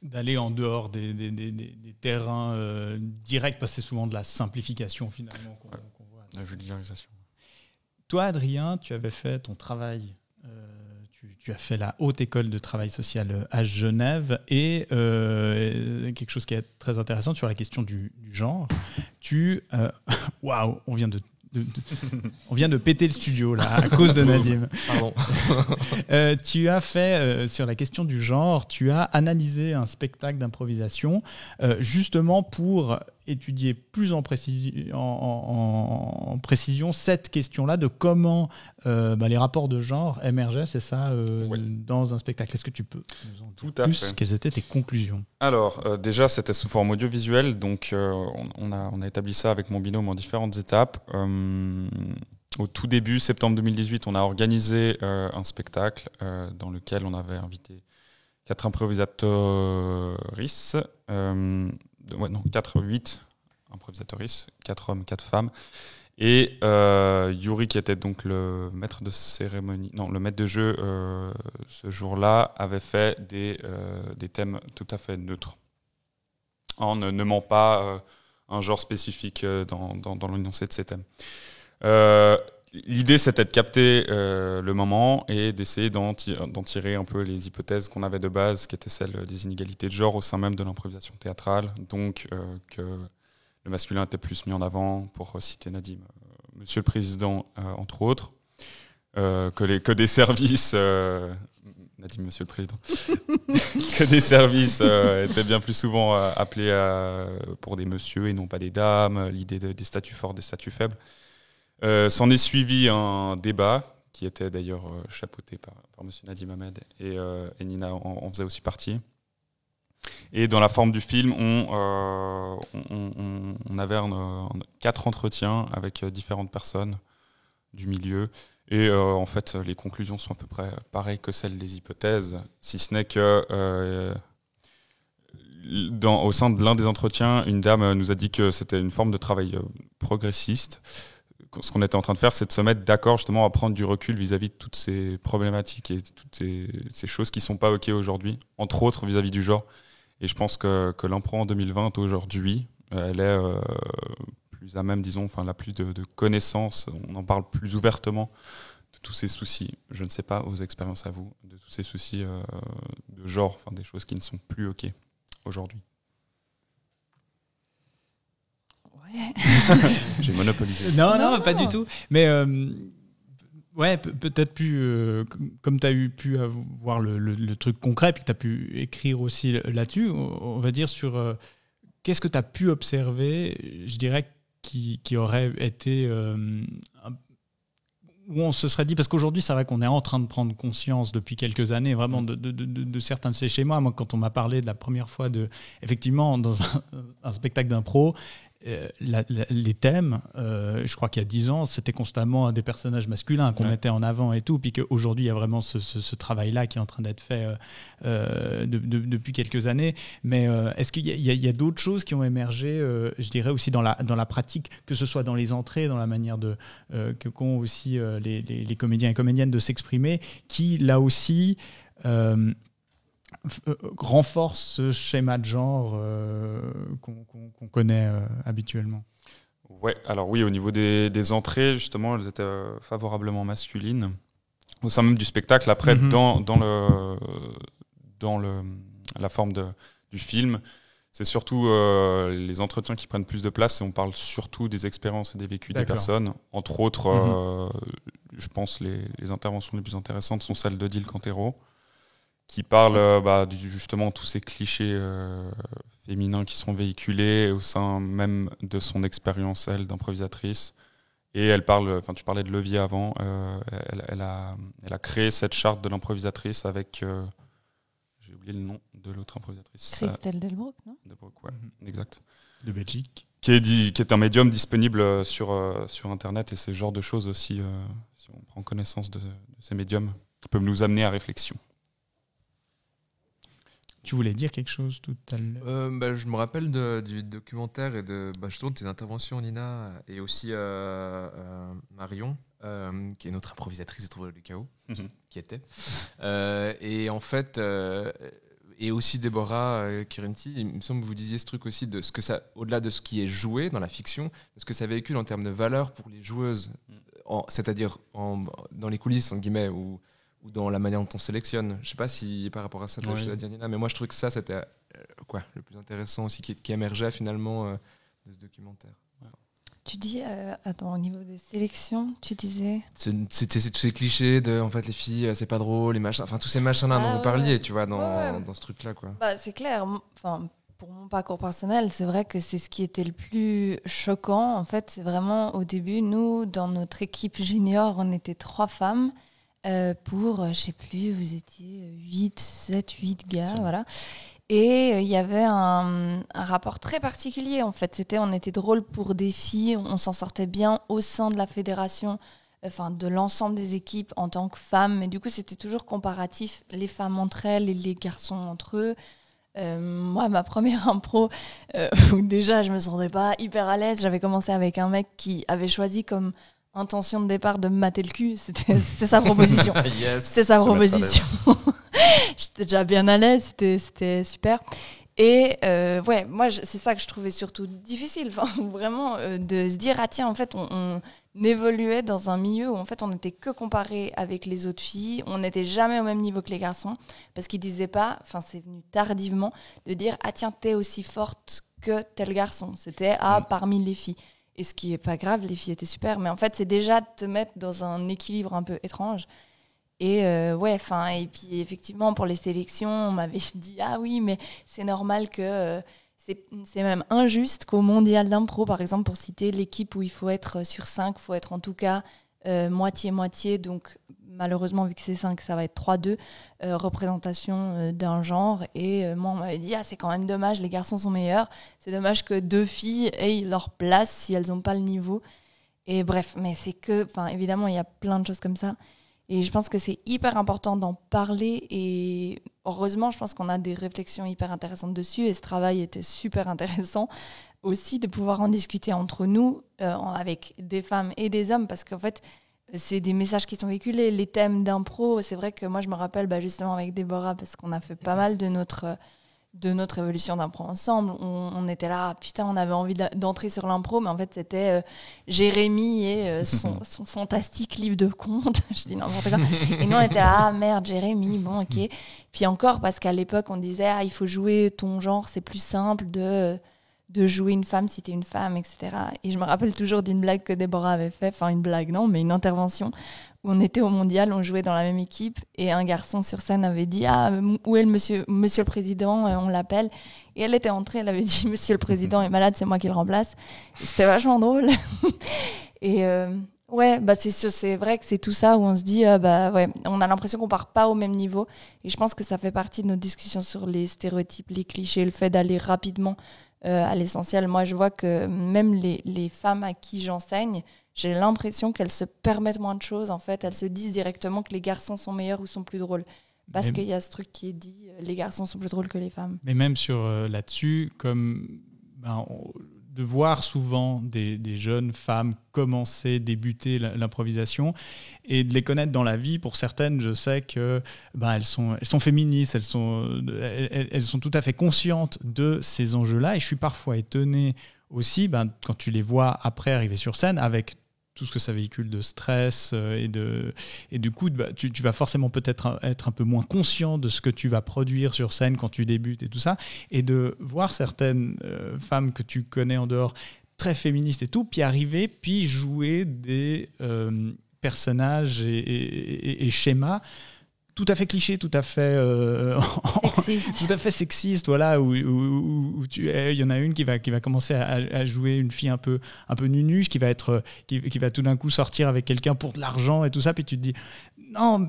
Speaker 1: d'aller en dehors des, des, des, des terrains euh, directs, parce que c'est souvent de la simplification finalement qu'on voit.
Speaker 4: La vulgarisation.
Speaker 1: Toi, Adrien, tu avais fait ton travail, euh, tu, tu, as fait la haute école de travail social euh, à Genève, et quelque chose qui est très intéressant sur la question du, du genre, tu... <laughs> Waouh, on vient de on vient de péter le studio là à cause de <laughs> Nadim.
Speaker 2: Pardon. <laughs>
Speaker 1: Euh, tu as fait euh, sur la question du genre, tu as analysé un spectacle d'improvisation euh, justement pour étudier plus en, en, précision cette question-là de comment euh, bah, les rapports de genre émergeaient, c'est ça, euh, dans un spectacle. Est-ce que tu peux nous en dire Tout à plus fait. Quelles étaient tes conclusions?
Speaker 4: Alors, euh, déjà, c'était sous forme audiovisuelle, donc on, a, on a établi ça avec mon binôme en différentes étapes. au tout début, septembre 2018, on a organisé un spectacle dans lequel on avait invité quatre improvisateurs ouais, non, 4, 8 improvisatrices, 4 hommes, 4 femmes. Et euh, Yuri, qui était donc le maître de cérémonie, non, le maître de jeu euh, ce jour-là, avait fait des, euh, des thèmes tout à fait neutres, en ne nommant pas un genre spécifique dans, dans, dans de ces thèmes. L'idée, c'était de capter le moment et d'essayer d'en tirer un peu les hypothèses qu'on avait de base, qui étaient celles des inégalités de genre au sein même de l'improvisation théâtrale. Donc, que le masculin était plus mis en avant, pour citer Nadim, euh, Monsieur le Président, euh, entre autres, euh, que, des services, <laughs> Nadim, Monsieur le Président, <laughs> que des services étaient bien plus souvent appelés pour des messieurs et non pas des dames, l'idée des statuts forts, des statuts faibles. S'en est suivi un débat qui était d'ailleurs chapeauté par, par M. Nadim Ahmed et, Nina en, faisait aussi partie. Et dans la forme du film, on, euh, avait quatre entretiens avec euh, différentes personnes du milieu. Et euh, en fait, les conclusions sont à peu près pareilles que celles des hypothèses, si ce n'est que au sein de l'un des entretiens, une dame nous a dit que c'était une forme de travail progressiste. Ce qu'on était en train de faire, c'est de se mettre d'accord justement à prendre du recul vis-à-vis de toutes ces problématiques et toutes ces, ces choses qui ne sont pas OK aujourd'hui, entre autres vis-à-vis du genre. Et je pense que, que l'impro en 2020 aujourd'hui, elle est euh, plus à même, disons, enfin, elle a plus de, connaissances, on en parle plus ouvertement de tous ces soucis. Je ne sais pas vos expériences à vous, de tous ces soucis euh, de genre, enfin, des choses qui ne sont plus OK aujourd'hui.
Speaker 3: Ouais. <laughs>
Speaker 4: J'ai monopolisé.
Speaker 1: Non, non, pas du tout. Mais euh, Ouais, peut-être plus, euh, comme tu as eu pu voir le, truc concret, puis que tu as pu écrire aussi là-dessus, on, va dire sur euh, qu'est-ce que tu as pu observer, je dirais, qui, qui aurait été. Euh, où on se serait dit, parce qu'aujourd'hui, c'est vrai qu'on est en train de prendre conscience depuis quelques années, vraiment, de, de, de, de certains de ces schémas. Moi, quand on m'a parlé de la première fois de, effectivement, dans un, un spectacle d'impro, euh, les thèmes, euh, je crois qu'il y a dix ans, c'était constamment des personnages masculins qu'on mettait en avant et tout, puis qu'aujourd'hui, il y a vraiment ce, travail-là qui est en train d'être fait euh, depuis quelques années. Mais est-ce qu'il y a, d'autres choses qui ont émergé, je dirais aussi dans la, dans la pratique, que ce soit dans les entrées, dans la manière de, que qu'ont aussi les, les, comédiens et comédiennes de s'exprimer, qui, là aussi, renforce ce schéma de genre euh, qu'on connaît euh, habituellement
Speaker 4: Ouais, alors oui, au niveau des, entrées, justement, elles étaient favorablement masculines. Au sein même du spectacle, après, mhm. dans, dans, le, dans le, la forme de, du film, c'est surtout euh, les entretiens qui prennent plus de place et on parle surtout des expériences et des vécus des personnes. Entre autres,
Speaker 1: Mhm.
Speaker 4: euh, je pense les, les interventions les plus intéressantes sont celles de Dil Cantero, qui parle euh, bah, du- justement tous ces clichés euh, féminins qui sont véhiculés au sein même de son expérience, elle, d'improvisatrice. Et elle parle, enfin tu parlais de levier avant, euh, elle, elle a, elle a créé cette charte de l'improvisatrice avec, euh, j'ai oublié le nom de l'autre improvisatrice. euh,
Speaker 3: Christelle Delbrook, non?
Speaker 4: De Brook, ouais,
Speaker 1: Mhm.
Speaker 4: exact.
Speaker 1: De Belgique.
Speaker 4: Qui est, dit- qui est un médium disponible sur, euh, sur Internet et c'est ce genre de choses aussi, euh, si on prend connaissance de, de ces médiums, qui peuvent nous amener à réflexion.
Speaker 1: Tu voulais dire quelque chose tout à l'heure?
Speaker 2: Euh, bah, je me rappelle de- du documentaire et de bah, justement de tes interventions, Nina, et aussi euh, euh, Marion, euh, qui est notre improvisatrice de Trouver du chaos, <laughs>
Speaker 4: Mhm.
Speaker 2: qui était. Euh, et en fait, euh, et aussi Déborah euh, Kirenti, il me semble que vous disiez ce truc aussi de ce que ça, au-delà de ce qui est joué dans la fiction, de ce que ça véhicule en termes de valeur pour les joueuses,
Speaker 4: Mm.
Speaker 2: c'est-à-dire dans les coulisses, entre guillemets, ou, ou dans la manière dont on sélectionne. Je sais pas si par rapport à ça, tu as
Speaker 4: Ouais.
Speaker 2: à dire, Nina, mais moi je trouvais que ça, c'était euh, quoi, le plus intéressant aussi qui, qui émergeait finalement euh, de ce documentaire.
Speaker 3: Tu dis, euh, attends, au niveau des sélections, tu disais.
Speaker 2: C'est tous ces clichés de en fait les filles euh, c'est pas drôle les machins enfin tous ces machins là
Speaker 3: Ah
Speaker 2: dont vous parliez
Speaker 3: ouais.
Speaker 2: tu vois dans,
Speaker 3: Ouais, ouais.
Speaker 2: dans ce truc là quoi
Speaker 3: Bah, c'est clair. Enfin, pour mon parcours personnel, c'est vrai que c'est ce qui était le plus choquant. En fait, c'est vraiment au début, nous, dans notre équipe junior, on était trois femmes. Euh, pour, euh, je sais plus, vous étiez 8, 7, 8 gars, voilà. Et euh, il y avait un, un rapport très particulier, en fait. C'était, on était drôle pour des filles, on s'en sortait bien au sein de la fédération, enfin, de l'ensemble des équipes en tant que femmes. Mais du coup, c'était toujours comparatif, les femmes entre elles et les garçons entre eux. Euh, moi, ma première <laughs> impro, euh, <laughs> où déjà je me sentais pas hyper à l'aise. J'avais commencé avec un mec qui avait choisi comme intention de départ de me mater le cul. C'était <laughs> sa proposition. <laughs>
Speaker 2: yes
Speaker 3: C'était sa proposition. <laughs> J'étais déjà bien à l'aise, c'était- super. Et euh, ouais, moi, c'est ça que je trouvais surtout difficile. Vraiment, euh, de se dire, ah tiens, en fait, on, on évoluait dans un milieu où en fait, on n'était que comparé avec les autres filles. On n'était jamais au même niveau que les garçons. Parce qu'ils disaient pas, enfin, c'est venu tardivement, de dire, ah tiens, t'es aussi forte que tel garçon. C'était, ah,
Speaker 4: Mm.
Speaker 3: parmi les filles. Et ce qui est pas grave, les filles étaient super. Mais en fait, c'est déjà de te mettre dans un équilibre un peu étrange. Et euh, ouais, enfin, et puis effectivement, pour les sélections, on m'avait <laughs> dit Ah oui, mais c'est normal que. euh, c'est même injuste qu'au mondial d'impro, par exemple, pour citer l'équipe où il faut être sur 5, il faut être en tout cas euh, moitié-moitié. donc, malheureusement, vu que c'est 5, ça va être 3-2, euh, représentation euh, d'un genre. Et euh, moi, on m'avait dit Ah, c'est quand même dommage, les garçons sont meilleurs. C'est dommage que deux filles aient leur place si elles n'ont pas le niveau. Et bref, mais c'est que. Enfin, évidemment, il y a plein de choses comme ça. Et je pense que c'est hyper important d'en parler. Et heureusement, je pense qu'on a des réflexions hyper intéressantes dessus. Et ce travail était super intéressant aussi de pouvoir en discuter entre nous, euh, avec des femmes et des hommes. Parce qu'en fait, c'est des messages qui sont véhiculés. Les thèmes d'impro, c'est vrai que moi, je me rappelle bah, justement avec Déborah, parce qu'on a fait pas mal de notre, de notre évolution d'impro ensemble. On, on était là, putain, on avait envie d'entrer sur l'impro, mais en fait, c'était euh, Jérémy et euh, son, <laughs> son fantastique livre de contes. <laughs> je dis n'importe quoi. Et nous, on était là, ah merde, Jérémy, bon, ok. <laughs> Puis encore, parce qu'à l'époque, on disait, ah, il faut jouer ton genre, c'est plus simple de, de jouer une femme si t'es une femme, etc. Et je me rappelle toujours d'une blague que Déborah avait fait, enfin, une blague, non, mais une intervention, où on était au mondial, on jouait dans la même équipe, et un garçon sur scène avait dit, ah, où est le monsieur, monsieur le président, euh, on l'appelle. Et elle était entrée, elle avait dit, <laughs> monsieur le président est malade, c'est moi qui le remplace. C'était vachement drôle. <laughs> et. euh, Ouais, bah c'est c'est vrai que c'est tout ça où on se dit, euh, bah ouais, on a l'impression qu'on part pas au même niveau. Et je pense que ça fait partie de notre discussion sur les stéréotypes, les clichés, le fait d'aller rapidement euh, à l'essentiel. Moi, je vois que même les, les femmes à qui j'enseigne, j'ai l'impression qu'elles se permettent moins de choses. En fait, elles se disent directement que les garçons sont meilleurs ou sont plus drôles. Parce qu'il y a ce truc qui est dit, euh, les garçons sont plus drôles que les femmes.
Speaker 1: Mais même sur euh, là-dessus, comme ben, on- de voir souvent des, jeunes femmes commencer, débuter l'improvisation et de les connaître dans la vie. Pour certaines, je sais que ben, elles, sont, elles sont féministes, elles sont, elles, elles sont tout à fait conscientes de ces enjeux-là. Et je suis parfois étonné aussi ben, quand tu les vois après arriver sur scène avec tout ce que ça véhicule de stress euh, et de et du coup bah, tu, tu, vas forcément peut-être être un peu moins conscient de ce que tu vas produire sur scène quand tu débutes et tout ça. Et de voir certaines euh, femmes que tu connais en dehors très féministes et tout puis arriver puis jouer des euh, personnages et, schémas tout à fait cliché, tout à fait euh, <laughs>
Speaker 3: sexiste.
Speaker 1: tout à fait sexiste, voilà, où, où, où tu il y en a une qui va qui va commencer à, à, jouer une fille un peu un peu nunuche, qui va être qui, qui va tout d'un coup sortir avec quelqu'un pour de l'argent et tout ça, puis tu te dis non,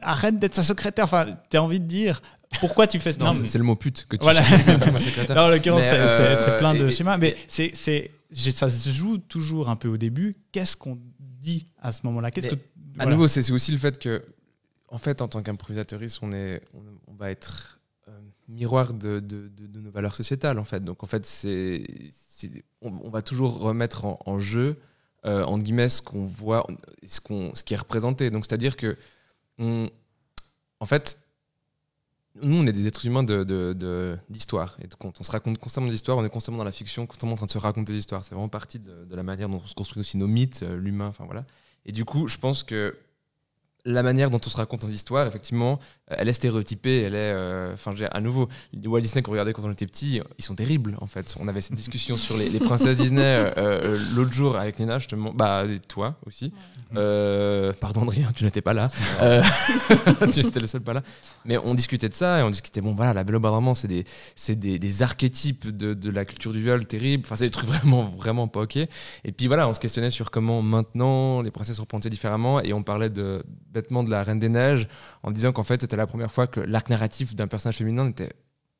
Speaker 1: arrête d'être sa secrétaire. Enfin, tu as envie de dire pourquoi tu fais ça?
Speaker 2: Non, c'est le mot pute que tu
Speaker 1: voilà. <laughs>
Speaker 2: secrétaire.
Speaker 1: non, en l'occurrence, c'est euh, plein de schémas, mais c'est c'est ça se joue toujours un peu au début. Qu'est-ce qu'on dit à ce moment-là? Qu'est-ce que
Speaker 2: à nouveau, c'est aussi le fait que en fait, en tant qu'improvisatrice, on, on, va être euh, miroir de, nos valeurs sociétales, en fait. Donc, en fait, c'est, on, va toujours remettre en, jeu, euh, en guillemets, ce qu'on voit, ce, qu'on, ce qui est représenté. Donc, c'est-à-dire que, en fait, nous, on est des êtres humains de, d'histoire et de. On se raconte constamment des on est constamment dans la fiction, constamment en train de se raconter des. C'est vraiment partie de, la manière dont on se construit aussi nos mythes, euh, l'humain, enfin voilà. Et du coup, je pense que la manière dont on se raconte nos histoires, effectivement, euh, elle est stéréotypée, elle est. Euh, enfin, à nouveau, les Walt Disney qu'on regardait quand on était petit, ils sont terribles, en fait. On avait cette discussion sur les, princesses Disney euh, l'autre jour avec Nina, justement. Bah, toi aussi. pardon, Adrien, tu n'étais pas là. <laughs> tu étais le seul pas là. Mais on discutait de ça et on discutait, bon, voilà, la Belle au Bois c'est des, des, des, archétypes de, de, la culture du viol terribles. Enfin, c'est des trucs vraiment, vraiment pas OK. Et puis voilà, on se questionnait sur comment maintenant les princesses sont représentées différemment et on parlait de bêtement de la Reine des Neiges en disant qu'en fait c'était la première fois que l'arc narratif d'un personnage féminin était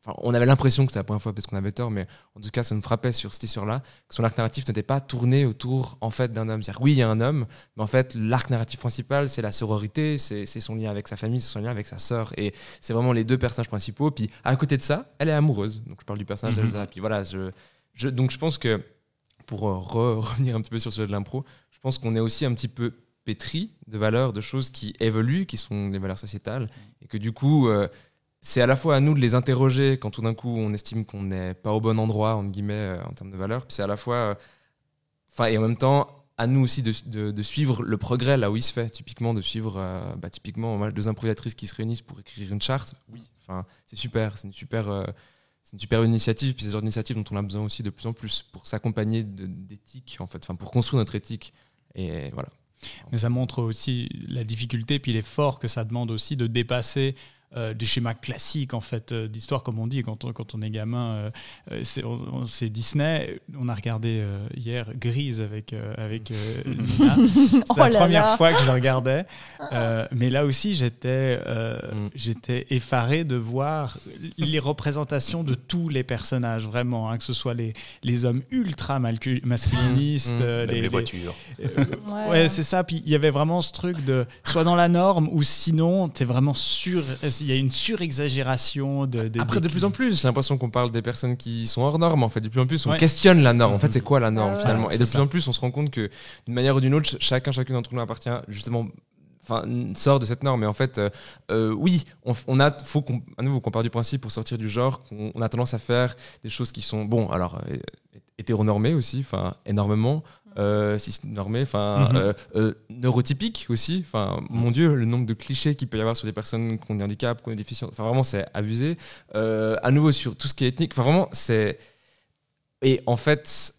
Speaker 2: Enfin, on avait l'impression que c'était la première fois parce qu'on avait tort, mais en tout cas, ça nous frappait sur cette histoire-là, que son arc narratif n'était pas tourné autour en fait d'un homme. C'est-à-dire, oui, il y a un homme, mais en fait, l'arc narratif principal, c'est la sororité, c'est son lien avec sa famille, c'est son lien avec sa sœur, et c'est vraiment les deux personnages principaux. Puis à côté de ça, elle est amoureuse. Donc je parle du personnage mm d'Elsa. Puis voilà, je, je, donc je pense que pour euh, <laughs> revenir un petit peu sur ce sujet de l'impro, je pense qu'on est aussi un petit peu pétri de valeurs, de choses qui évoluent, qui sont des valeurs sociétales, et que du coup, euh, c'est à la fois à nous de les interroger quand tout d'un coup on estime qu'on n'est pas au bon endroit, en guillemets, euh, en termes de valeurs, puis c'est à la fois, euh, enfin, et en même temps, à nous aussi de, de, suivre le progrès là où il se fait, typiquement de suivre, bah, typiquement, deux improvisatrices qui se réunissent pour écrire une charte, oui, enfin, c'est super, c'est une super c'est une super initiative, puis c'est genre d'initiative dont on a besoin aussi de plus en plus pour s'accompagner d'éthique, en fait, enfin, pour construire notre éthique. Et voilà.
Speaker 1: Mais ça montre aussi la difficulté puis l'effort que ça demande aussi de dépasser euh, des schémas classiques en fait euh, d'histoire comme on dit quand on, quand on est gamin euh, c'est Disney on a regardé hier Grise avec avec Nina <laughs> c'est
Speaker 3: oh
Speaker 1: la
Speaker 3: là
Speaker 1: première
Speaker 3: là.
Speaker 1: fois que je le regardais mais là aussi j'étais mm. j'étais effaré de voir les représentations de tous les personnages vraiment hein, que ce soit les les hommes ultra masculinistes
Speaker 4: mm.
Speaker 1: les,
Speaker 4: les, voitures
Speaker 1: ouais, ouais c'est ça puis il y avait vraiment ce truc de soit dans la norme ou sinon tu es vraiment sûr il y a une surexagération de, de,
Speaker 2: Après,
Speaker 1: de,
Speaker 2: plus en plus, j'ai l'impression qu'on parle des personnes qui sont hors normes. En fait, de plus en plus, on ouais. questionne la norme. En fait, c'est quoi la norme
Speaker 3: Ah ouais,
Speaker 2: finalement? Et de plus en plus, on se rend compte que d'une manière ou d'une autre, ch- chacun, chacune d'entre nous appartient justement. Enfin, sort de cette norme. Et en fait, euh, euh, oui, on, on a, faut qu'on, à nouveau, qu'on part du principe pour sortir du genre, qu'on on a tendance à faire des choses qui sont, bon, alors, euh, hétéronormées aussi, enfin, énormément, euh, cisnormées, enfin,
Speaker 1: Mhm.
Speaker 2: euh, euh, neurotypiques aussi. Enfin, mon Dieu, le nombre de clichés qu'il peut y avoir sur des personnes qui ont des handicaps, qui ont des déficiences, enfin, vraiment, c'est abusé. Euh, à nouveau, sur tout ce qui est ethnique, enfin, vraiment, c'est. Et en fait,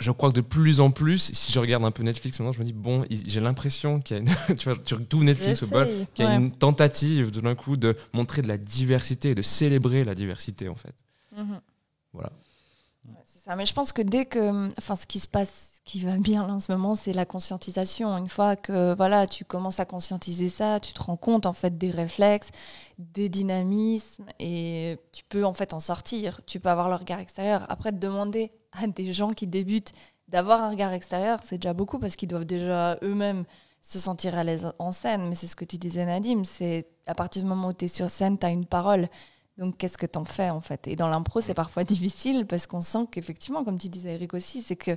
Speaker 2: je crois que de plus en plus, si je regarde un peu Netflix maintenant, je me dis, bon, j'ai l'impression qu'il y a une. <laughs> tu vois, tu tout Netflix au bol, qu'il y a
Speaker 3: ouais.
Speaker 2: une tentative tout d'un coup de montrer de la diversité, de célébrer la diversité, en fait.
Speaker 3: Mhm.
Speaker 2: Voilà.
Speaker 3: Mais je pense que dès que, enfin, ce qui se passe, ce qui va bien en ce moment, c'est la conscientisation. Une fois que, voilà, tu commences à conscientiser ça, tu te rends compte en fait des réflexes, des dynamismes, et tu peux en fait en sortir. Tu peux avoir le regard extérieur. Après, te demander à des gens qui débutent d'avoir un regard extérieur, c'est déjà beaucoup parce qu'ils doivent déjà eux-mêmes se sentir à l'aise en scène. Mais c'est ce que tu disais, Nadim. C'est à partir du moment où tu es sur scène, tu as une parole. Donc, qu'est-ce que t'en fais en fait? Et dans l'impro, c'est parfois <laughs> difficile parce qu'on sent qu'effectivement, comme tu disais, Eric aussi, c'est que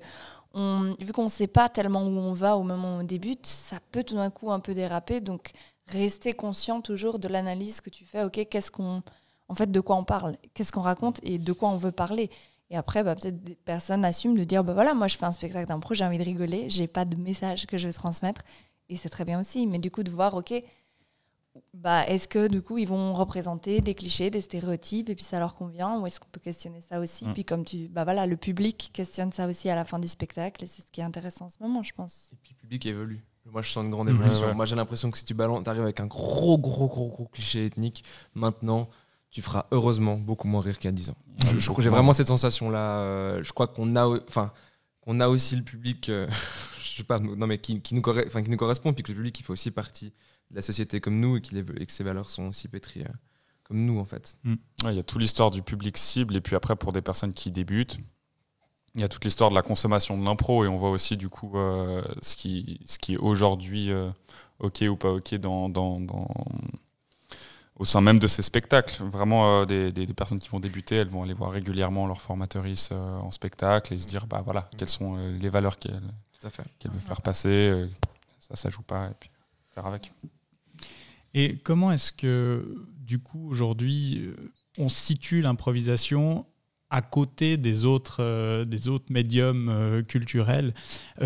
Speaker 3: on, vu qu'on ne sait pas tellement où on va au moment où on débute, ça peut tout d'un coup un peu déraper. Donc, rester conscient toujours de l'analyse que tu fais. Ok, qu'est-ce qu'on, en fait, de quoi on parle? Qu'est-ce qu'on raconte et de quoi on veut parler? Et après, bah, peut-être des personnes assument de dire, bah voilà, moi je fais un spectacle d'impro, j'ai envie de rigoler, j'ai pas de message que je veux transmettre. Et c'est très bien aussi. Mais du coup, de voir, ok, bah, est-ce que du coup ils vont représenter des clichés, des stéréotypes et puis ça leur convient ou est-ce qu'on peut questionner ça aussi?
Speaker 4: Mm.
Speaker 3: Puis comme tu, bah voilà, le public questionne ça aussi à la fin du spectacle et c'est ce qui est intéressant en ce moment, je pense.
Speaker 2: Et puis le public évolue. Moi, je sens une grande évolution.
Speaker 4: Ouais.
Speaker 2: Moi, j'ai l'impression que si tu balances, arrives avec un gros, gros, gros, gros cliché ethnique, maintenant, tu feras heureusement beaucoup moins rire qu'il y a 10 ans. Je, je j'ai vraiment cette sensation-là. euh, je crois qu'on a, enfin, qu'on a aussi le public, euh, <laughs> je sais pas, non mais qui, qui nous, corre- enfin, qui nous correspond, puis que le public qui fait aussi partie la société comme nous et, qu'il est- et que ses valeurs sont aussi pétries euh, comme nous en fait.
Speaker 4: Ouais, Il y a toute l'histoire du public cible, et puis après, pour des personnes qui débutent, il y a toute l'histoire de la consommation de l'impro, et on voit aussi, du coup, euh, ce, qui, ce qui est aujourd'hui euh, OK ou pas OK dans, dans, dans- au sein même de ces spectacles. Vraiment, euh, des, des- des personnes qui vont débuter, elles vont aller voir régulièrement leur formatrice euh, en spectacle et se dire, bah voilà, quelles sont les valeurs qu'elle
Speaker 2: Tout à fait.
Speaker 4: qu'elle veut faire passer, euh, ça, ça joue pas, et puis faire avec.
Speaker 1: Et comment est-ce que, du coup, aujourd'hui, euh, on situe l'improvisation à côté des autres, euh, des autres médiums euh, culturels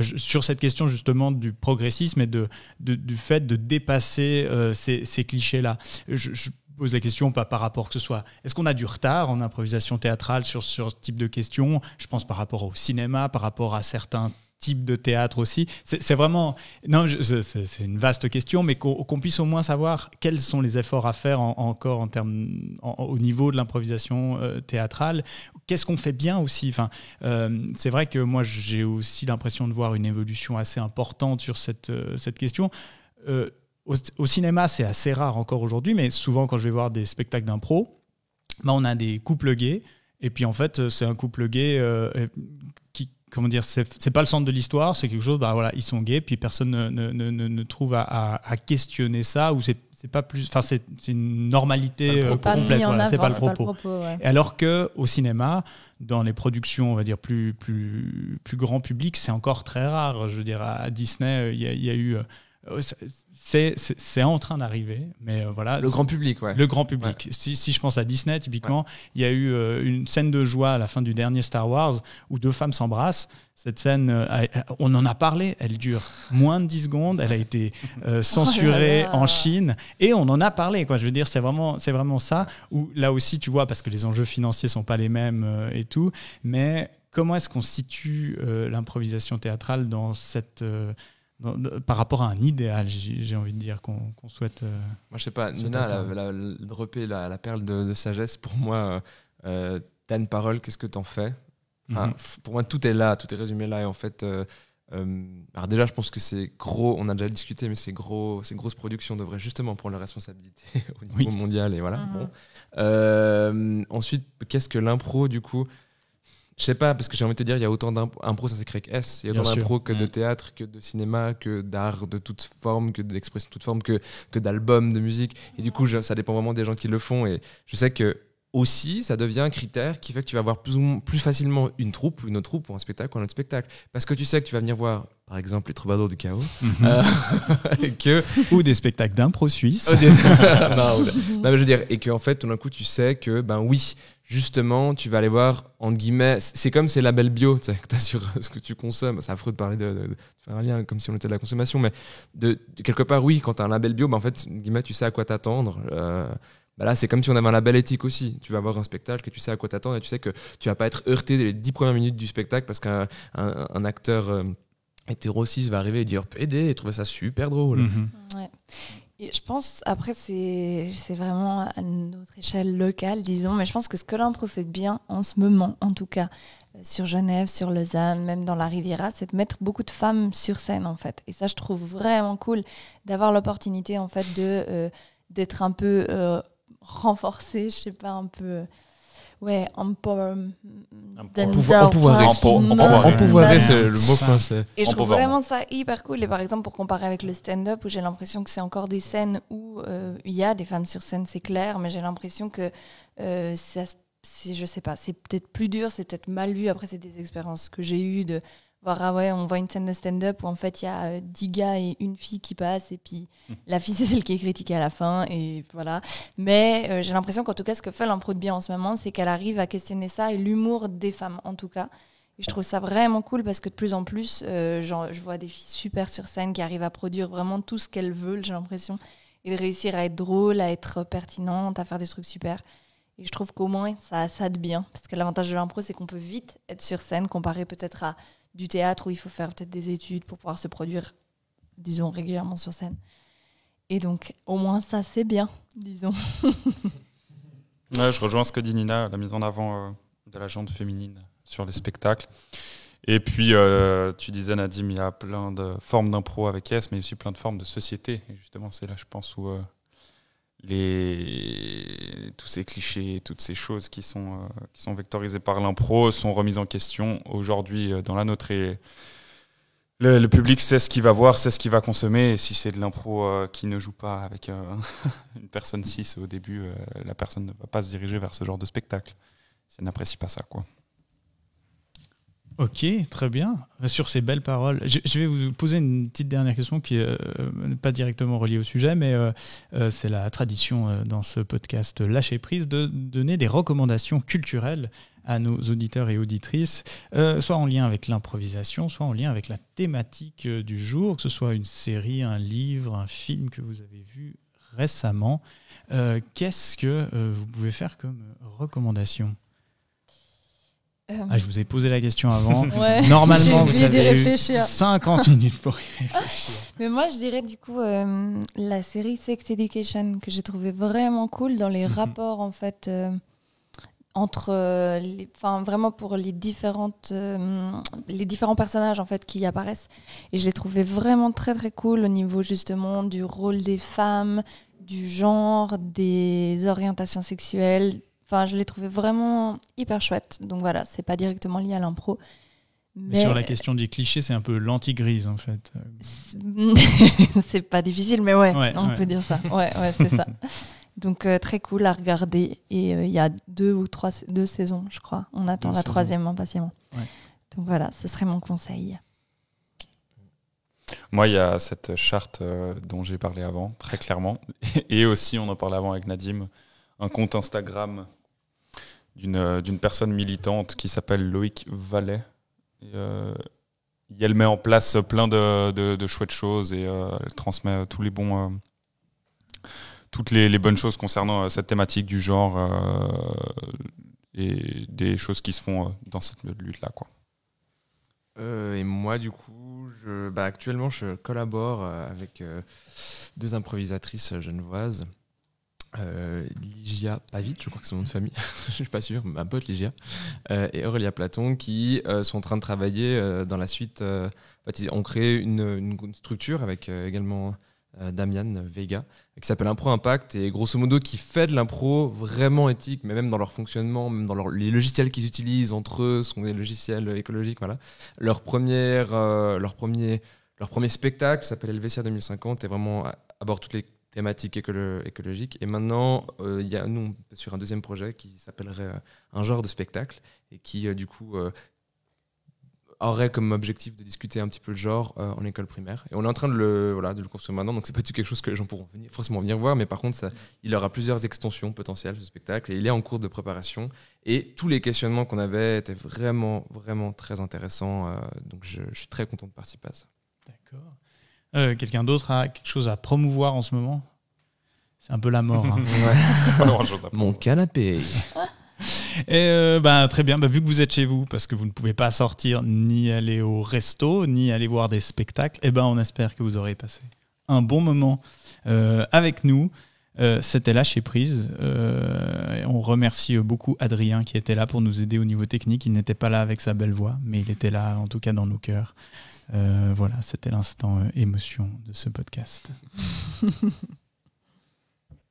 Speaker 1: sur cette question justement du progressisme et de, du fait de dépasser ces, clichés-là? Je, pose la question pas par rapport que ce soit est-ce qu'on a du retard en improvisation théâtrale sur ce type de questions? Je pense par rapport au cinéma par rapport à certains types de théâtre aussi c'est vraiment non, c'est- une vaste question, mais qu'on puisse au moins savoir quels sont les efforts à faire en- encore en termes, au niveau de l'improvisation euh, théâtrale. Qu'est-ce qu'on fait bien aussi? Enfin, euh, C'est vrai que moi, j'ai aussi l'impression de voir une évolution assez importante sur cette, euh, question. Au, cinéma, c'est assez rare encore aujourd'hui, mais souvent, quand je vais voir des spectacles d'impro, bah, on a des couples gays. Et puis en fait, c'est un couple gay comment dire, c'est pas le centre de l'histoire, c'est quelque chose, bah voilà, ils sont gays, puis personne ne, ne, ne, ne- ne trouve à, à- à questionner ça, ou c'est c'est pas plus, enfin c'est une normalité
Speaker 2: pas
Speaker 1: complète, voilà, c'est pas le propos.
Speaker 3: ouais.
Speaker 1: Et Alors que au cinéma, dans les productions, on va dire plus plus plus grand public, c'est encore très rare. Je veux dire, à Disney, euh, il y, a- il y a eu, euh, c'est c'est en train d'arriver, mais euh, voilà.
Speaker 2: Le grand public, ouais.
Speaker 1: Le grand public. Si, si je pense à Disney, typiquement, il y a eu euh, une scène de joie à la fin du dernier Star Wars où deux femmes s'embrassent. Cette scène, euh, on en a parlé, elle dure moins de 10 secondes, elle a été euh, censurée <laughs>
Speaker 3: Oh là là.
Speaker 1: en Chine et on en a parlé. Quoi. Je veux dire, c'est vraiment, vraiment ça. Où là aussi, tu vois, parce que les enjeux financiers sont pas les mêmes euh, et tout, mais comment est-ce qu'on situe euh, l'improvisation théâtrale dans cette, euh, dans- de- par rapport à un idéal, j'ai envie de dire, qu'on souhaite. euh,
Speaker 2: Moi, je sais pas,
Speaker 1: C'est
Speaker 2: Nina,
Speaker 1: pas
Speaker 2: elle a, elle a droppé la, la perle de, de sagesse. Pour moi, euh, euh, t'as une parole, qu'est-ce que t'en fais? Enfin,
Speaker 1: Mhm.
Speaker 2: Pour moi, tout est là, tout est résumé là. Et en fait, euh, euh, alors déjà, je pense que c'est gros, on a déjà discuté, mais ces, gros, ces grosses productions devraient justement prendre leurs responsabilités <laughs> au niveau
Speaker 1: Oui.
Speaker 2: mondial. Et voilà.
Speaker 3: Mhm.
Speaker 2: bon. Euh, ensuite, qu'est-ce que l'impro, du coup? Je sais pas, parce que j'ai envie de te dire, il y a autant d'impro, ça s'écrit avec S. Il y a
Speaker 1: Bien
Speaker 2: autant d'impro que de
Speaker 4: Mm.
Speaker 2: théâtre, que de cinéma, que d'art de toute forme, que d'expression de toute forme, que, que d'albums, de musique. Et du coup, je- ça dépend vraiment des gens qui le font. Et je sais que aussi, ça devient un critère qui fait que tu vas voir plus, ou moins- plus facilement une troupe, ou une autre troupe, ou un spectacle, ou un autre spectacle. Parce que tu sais que tu vas venir voir, par exemple, les troubadours du chaos, euh, <laughs> et que
Speaker 1: Ou des spectacles d'impro suisse.
Speaker 2: Oh, <laughs> <laughs> des- non, mais je veux dire, et qu'en fait, tout d'un coup, tu sais que, ben oui, justement, tu vas aller voir, entre guillemets, c'est comme ces labels bio, tu sais, que tu as sur ce que tu consommes. C'est affreux de parler de, de- de faire un lien comme si on était de la consommation, mais de, de quelque part, oui, quand tu as un label bio, ben en fait, guillemets, tu sais à quoi t'attendre. Euh, ben là, c'est comme si on avait un label éthique aussi. Tu vas voir un spectacle et tu sais à quoi t'attendre et tu sais que tu vas pas être heurté dès les dix premières minutes du spectacle parce qu'un un, un acteur euh, hétéro cis va arriver et dire PD et trouver ça super drôle.
Speaker 1: Mhm.
Speaker 3: Ouais. Et je pense, après, c'est c'est vraiment à notre échelle locale, disons, mais je pense que ce que l'impro fait de bien, en ce moment, en tout cas, euh, sur Genève, sur Lausanne, même dans la Riviera, c'est de mettre beaucoup de femmes sur scène, en fait. Et ça, je trouve vraiment cool d'avoir l'opportunité, en fait, de euh, d'être un peu euh, renforcée, je sais pas, un peu... Ouais, empower...
Speaker 2: Empouvoir- empouvoirer.
Speaker 4: Empo-
Speaker 3: Non,
Speaker 4: empouvoirer.
Speaker 2: C'est le mot français.
Speaker 3: Et je trouve
Speaker 4: Empowerment.
Speaker 3: vraiment ça hyper cool. Et par exemple, pour comparer avec le stand-up, où j'ai l'impression que c'est encore des scènes où euh, il y a des femmes sur scène, c'est clair, mais j'ai l'impression que euh, ça se- c'est, je sais pas, c'est peut-être plus dur, c'est peut-être mal vu. Après, c'est des expériences que j'ai eues de Voir, ah ouais, on voit une scène de stand-up où en fait il y a euh, 10 gars et une fille qui passent, et puis <laughs> la fille c'est celle qui est critiquée à la fin, et voilà. Mais euh, j'ai l'impression qu'en tout cas, ce que fait l'impro de bien en ce moment, c'est qu'elle arrive à questionner ça et l'humour des femmes en tout cas. Et je trouve ça vraiment cool parce que de plus en plus, euh, genre, je vois des filles super sur scène qui arrivent à produire vraiment tout ce qu'elles veulent, j'ai l'impression, et de réussir à être drôle, à être pertinente, à faire des trucs super. Et je trouve qu'au moins, ça a ça de bien. Parce que l'avantage de l'impro, c'est qu'on peut vite être sur scène, comparé peut-être à du théâtre où il faut faire peut-être des études pour pouvoir se produire, disons, régulièrement sur scène. Et donc, au moins, ça, c'est bien, disons. <laughs>
Speaker 4: Je rejoins ce que dit Nina, la mise en avant euh, de la jante féminine sur les spectacles. Et puis, euh, tu disais, Nadim, il y a plein de formes d'impro avec S, mais aussi plein de formes de société. Et justement, c'est là, je pense, où euh, les... tous ces clichés, toutes ces choses qui sont, euh, qui sont vectorisées par l'impro sont remises en question aujourd'hui euh, dans la nôtre. Et le, public sait ce qu'il va voir, sait ce qu'il va consommer. Et si c'est de l'impro euh, qui ne joue pas avec <laughs> une personne 6 au début, la personne ne va pas se diriger vers ce genre de spectacle. Elle n'apprécie pas ça, quoi.
Speaker 1: Ok, très bien. Sur ces belles paroles, je, vais vous poser une petite dernière question qui n'est pas directement reliée au sujet, mais euh, euh, c'est la tradition euh, dans ce podcast Lâcher prise de donner des recommandations culturelles à nos auditeurs et auditrices, euh, soit en lien avec l'improvisation, soit en lien avec la thématique euh, du jour, que ce soit une série, un livre, un film que vous avez vu récemment. Euh, Qu'est-ce que euh, vous pouvez faire comme recommandation?
Speaker 3: Euh,
Speaker 1: ah, Je vous ai posé la question avant. <laughs>
Speaker 3: ouais. <laughs>
Speaker 1: Normalement, vous avez eu
Speaker 3: réfléchir.
Speaker 1: 50 minutes pour y réfléchir. <laughs>
Speaker 3: Mais moi, je dirais du coup euh, la série Sex Education que j'ai trouvé vraiment cool dans les
Speaker 1: Mhm.
Speaker 3: rapports en fait euh, entre, euh, enfin vraiment pour les différentes, euh, les différents personnages en fait qui y apparaissent. Et je l'ai trouvé vraiment très très cool au niveau justement du rôle des femmes, du genre, des orientations sexuelles. Enfin, je l'ai trouvé vraiment hyper chouette. Donc voilà, c'est pas directement lié à l'impro.
Speaker 1: Mais sur la question des clichés, c'est un peu l'anti-grise en fait. <laughs>
Speaker 3: c'est pas difficile, mais ouais,
Speaker 1: Ouais,
Speaker 3: on
Speaker 1: ouais.
Speaker 3: peut dire ça. Ouais, ouais, c'est ça. <laughs> Donc euh, très cool à regarder. Et euh, il y a deux ou trois deux saisons, je crois. On attend
Speaker 1: Deux
Speaker 3: la
Speaker 1: saisons.
Speaker 3: troisième impatiemment.
Speaker 1: Ouais.
Speaker 3: Donc voilà, ce serait mon conseil.
Speaker 4: Moi, il y a cette charte euh, dont j'ai parlé avant, très clairement. <laughs> Et aussi, on en parlait avant avec Nadim, un compte Instagram d'une euh, d'une personne militante qui s'appelle Loïc Vallet. Et, euh, elle met en place plein de, de- chouettes choses et euh, elle transmet tous les bons, toutes les, bonnes choses concernant cette thématique du genre et des choses qui se font dans cette lutte-là.
Speaker 2: et moi, du coup, je, bah, actuellement, je collabore avec deux improvisatrices genevoises. Euh, Ligia Pavit, je crois que c'est son nom de famille, <laughs> je suis pas sûr, ma pote Ligia, euh, et Aurélia Platon, qui euh, sont en train de travailler euh, dans la suite. euh, ont créé une, une structure avec euh, également Damian Vega, qui s'appelle Impro Impact, et grosso modo qui fait de l'impro vraiment éthique, mais même dans leur fonctionnement, même dans leur- les logiciels qu'ils utilisent entre eux, sont des logiciels écologiques, voilà. Leur, première, leur, premier, leur premier spectacle s'appelle Helvetia 2050 et vraiment aborde toutes les thématiques écolo- écologiques. Et maintenant, euh, il y a, nous, sur un deuxième projet qui s'appellerait euh, un genre de spectacle et qui, euh, du coup, aurait comme objectif de discuter un petit peu le genre en école primaire. Et on est en train de le, voilà, de le construire maintenant, donc c'est pas du tout quelque chose que les gens pourront forcément venir voir, mais par contre, il aura plusieurs extensions potentielles, ce spectacle, et il est en cours de préparation. Et tous les questionnements qu'on avait étaient vraiment, vraiment très intéressants. donc je, je suis très content de participer à ça.
Speaker 1: D'accord. Euh, Quelqu'un d'autre a quelque chose à promouvoir en ce moment? C'est un peu la mort. hein. <laughs> <laughs>
Speaker 2: Mon canapé. <laughs>
Speaker 1: Et euh, bah, très bien, bah, vu que vous êtes chez vous, parce que vous ne pouvez pas sortir ni aller au resto, ni aller voir des spectacles, eh ben, on espère que vous aurez passé un bon moment euh, avec nous. Euh, C'était Lâcher Prise. Euh, et on remercie beaucoup Adrien qui était là pour nous aider au niveau technique. Il n'était pas là avec sa belle voix, mais il était là en tout cas dans nos cœurs. Euh, voilà, c'était l'instant euh, émotion de ce podcast. <laughs>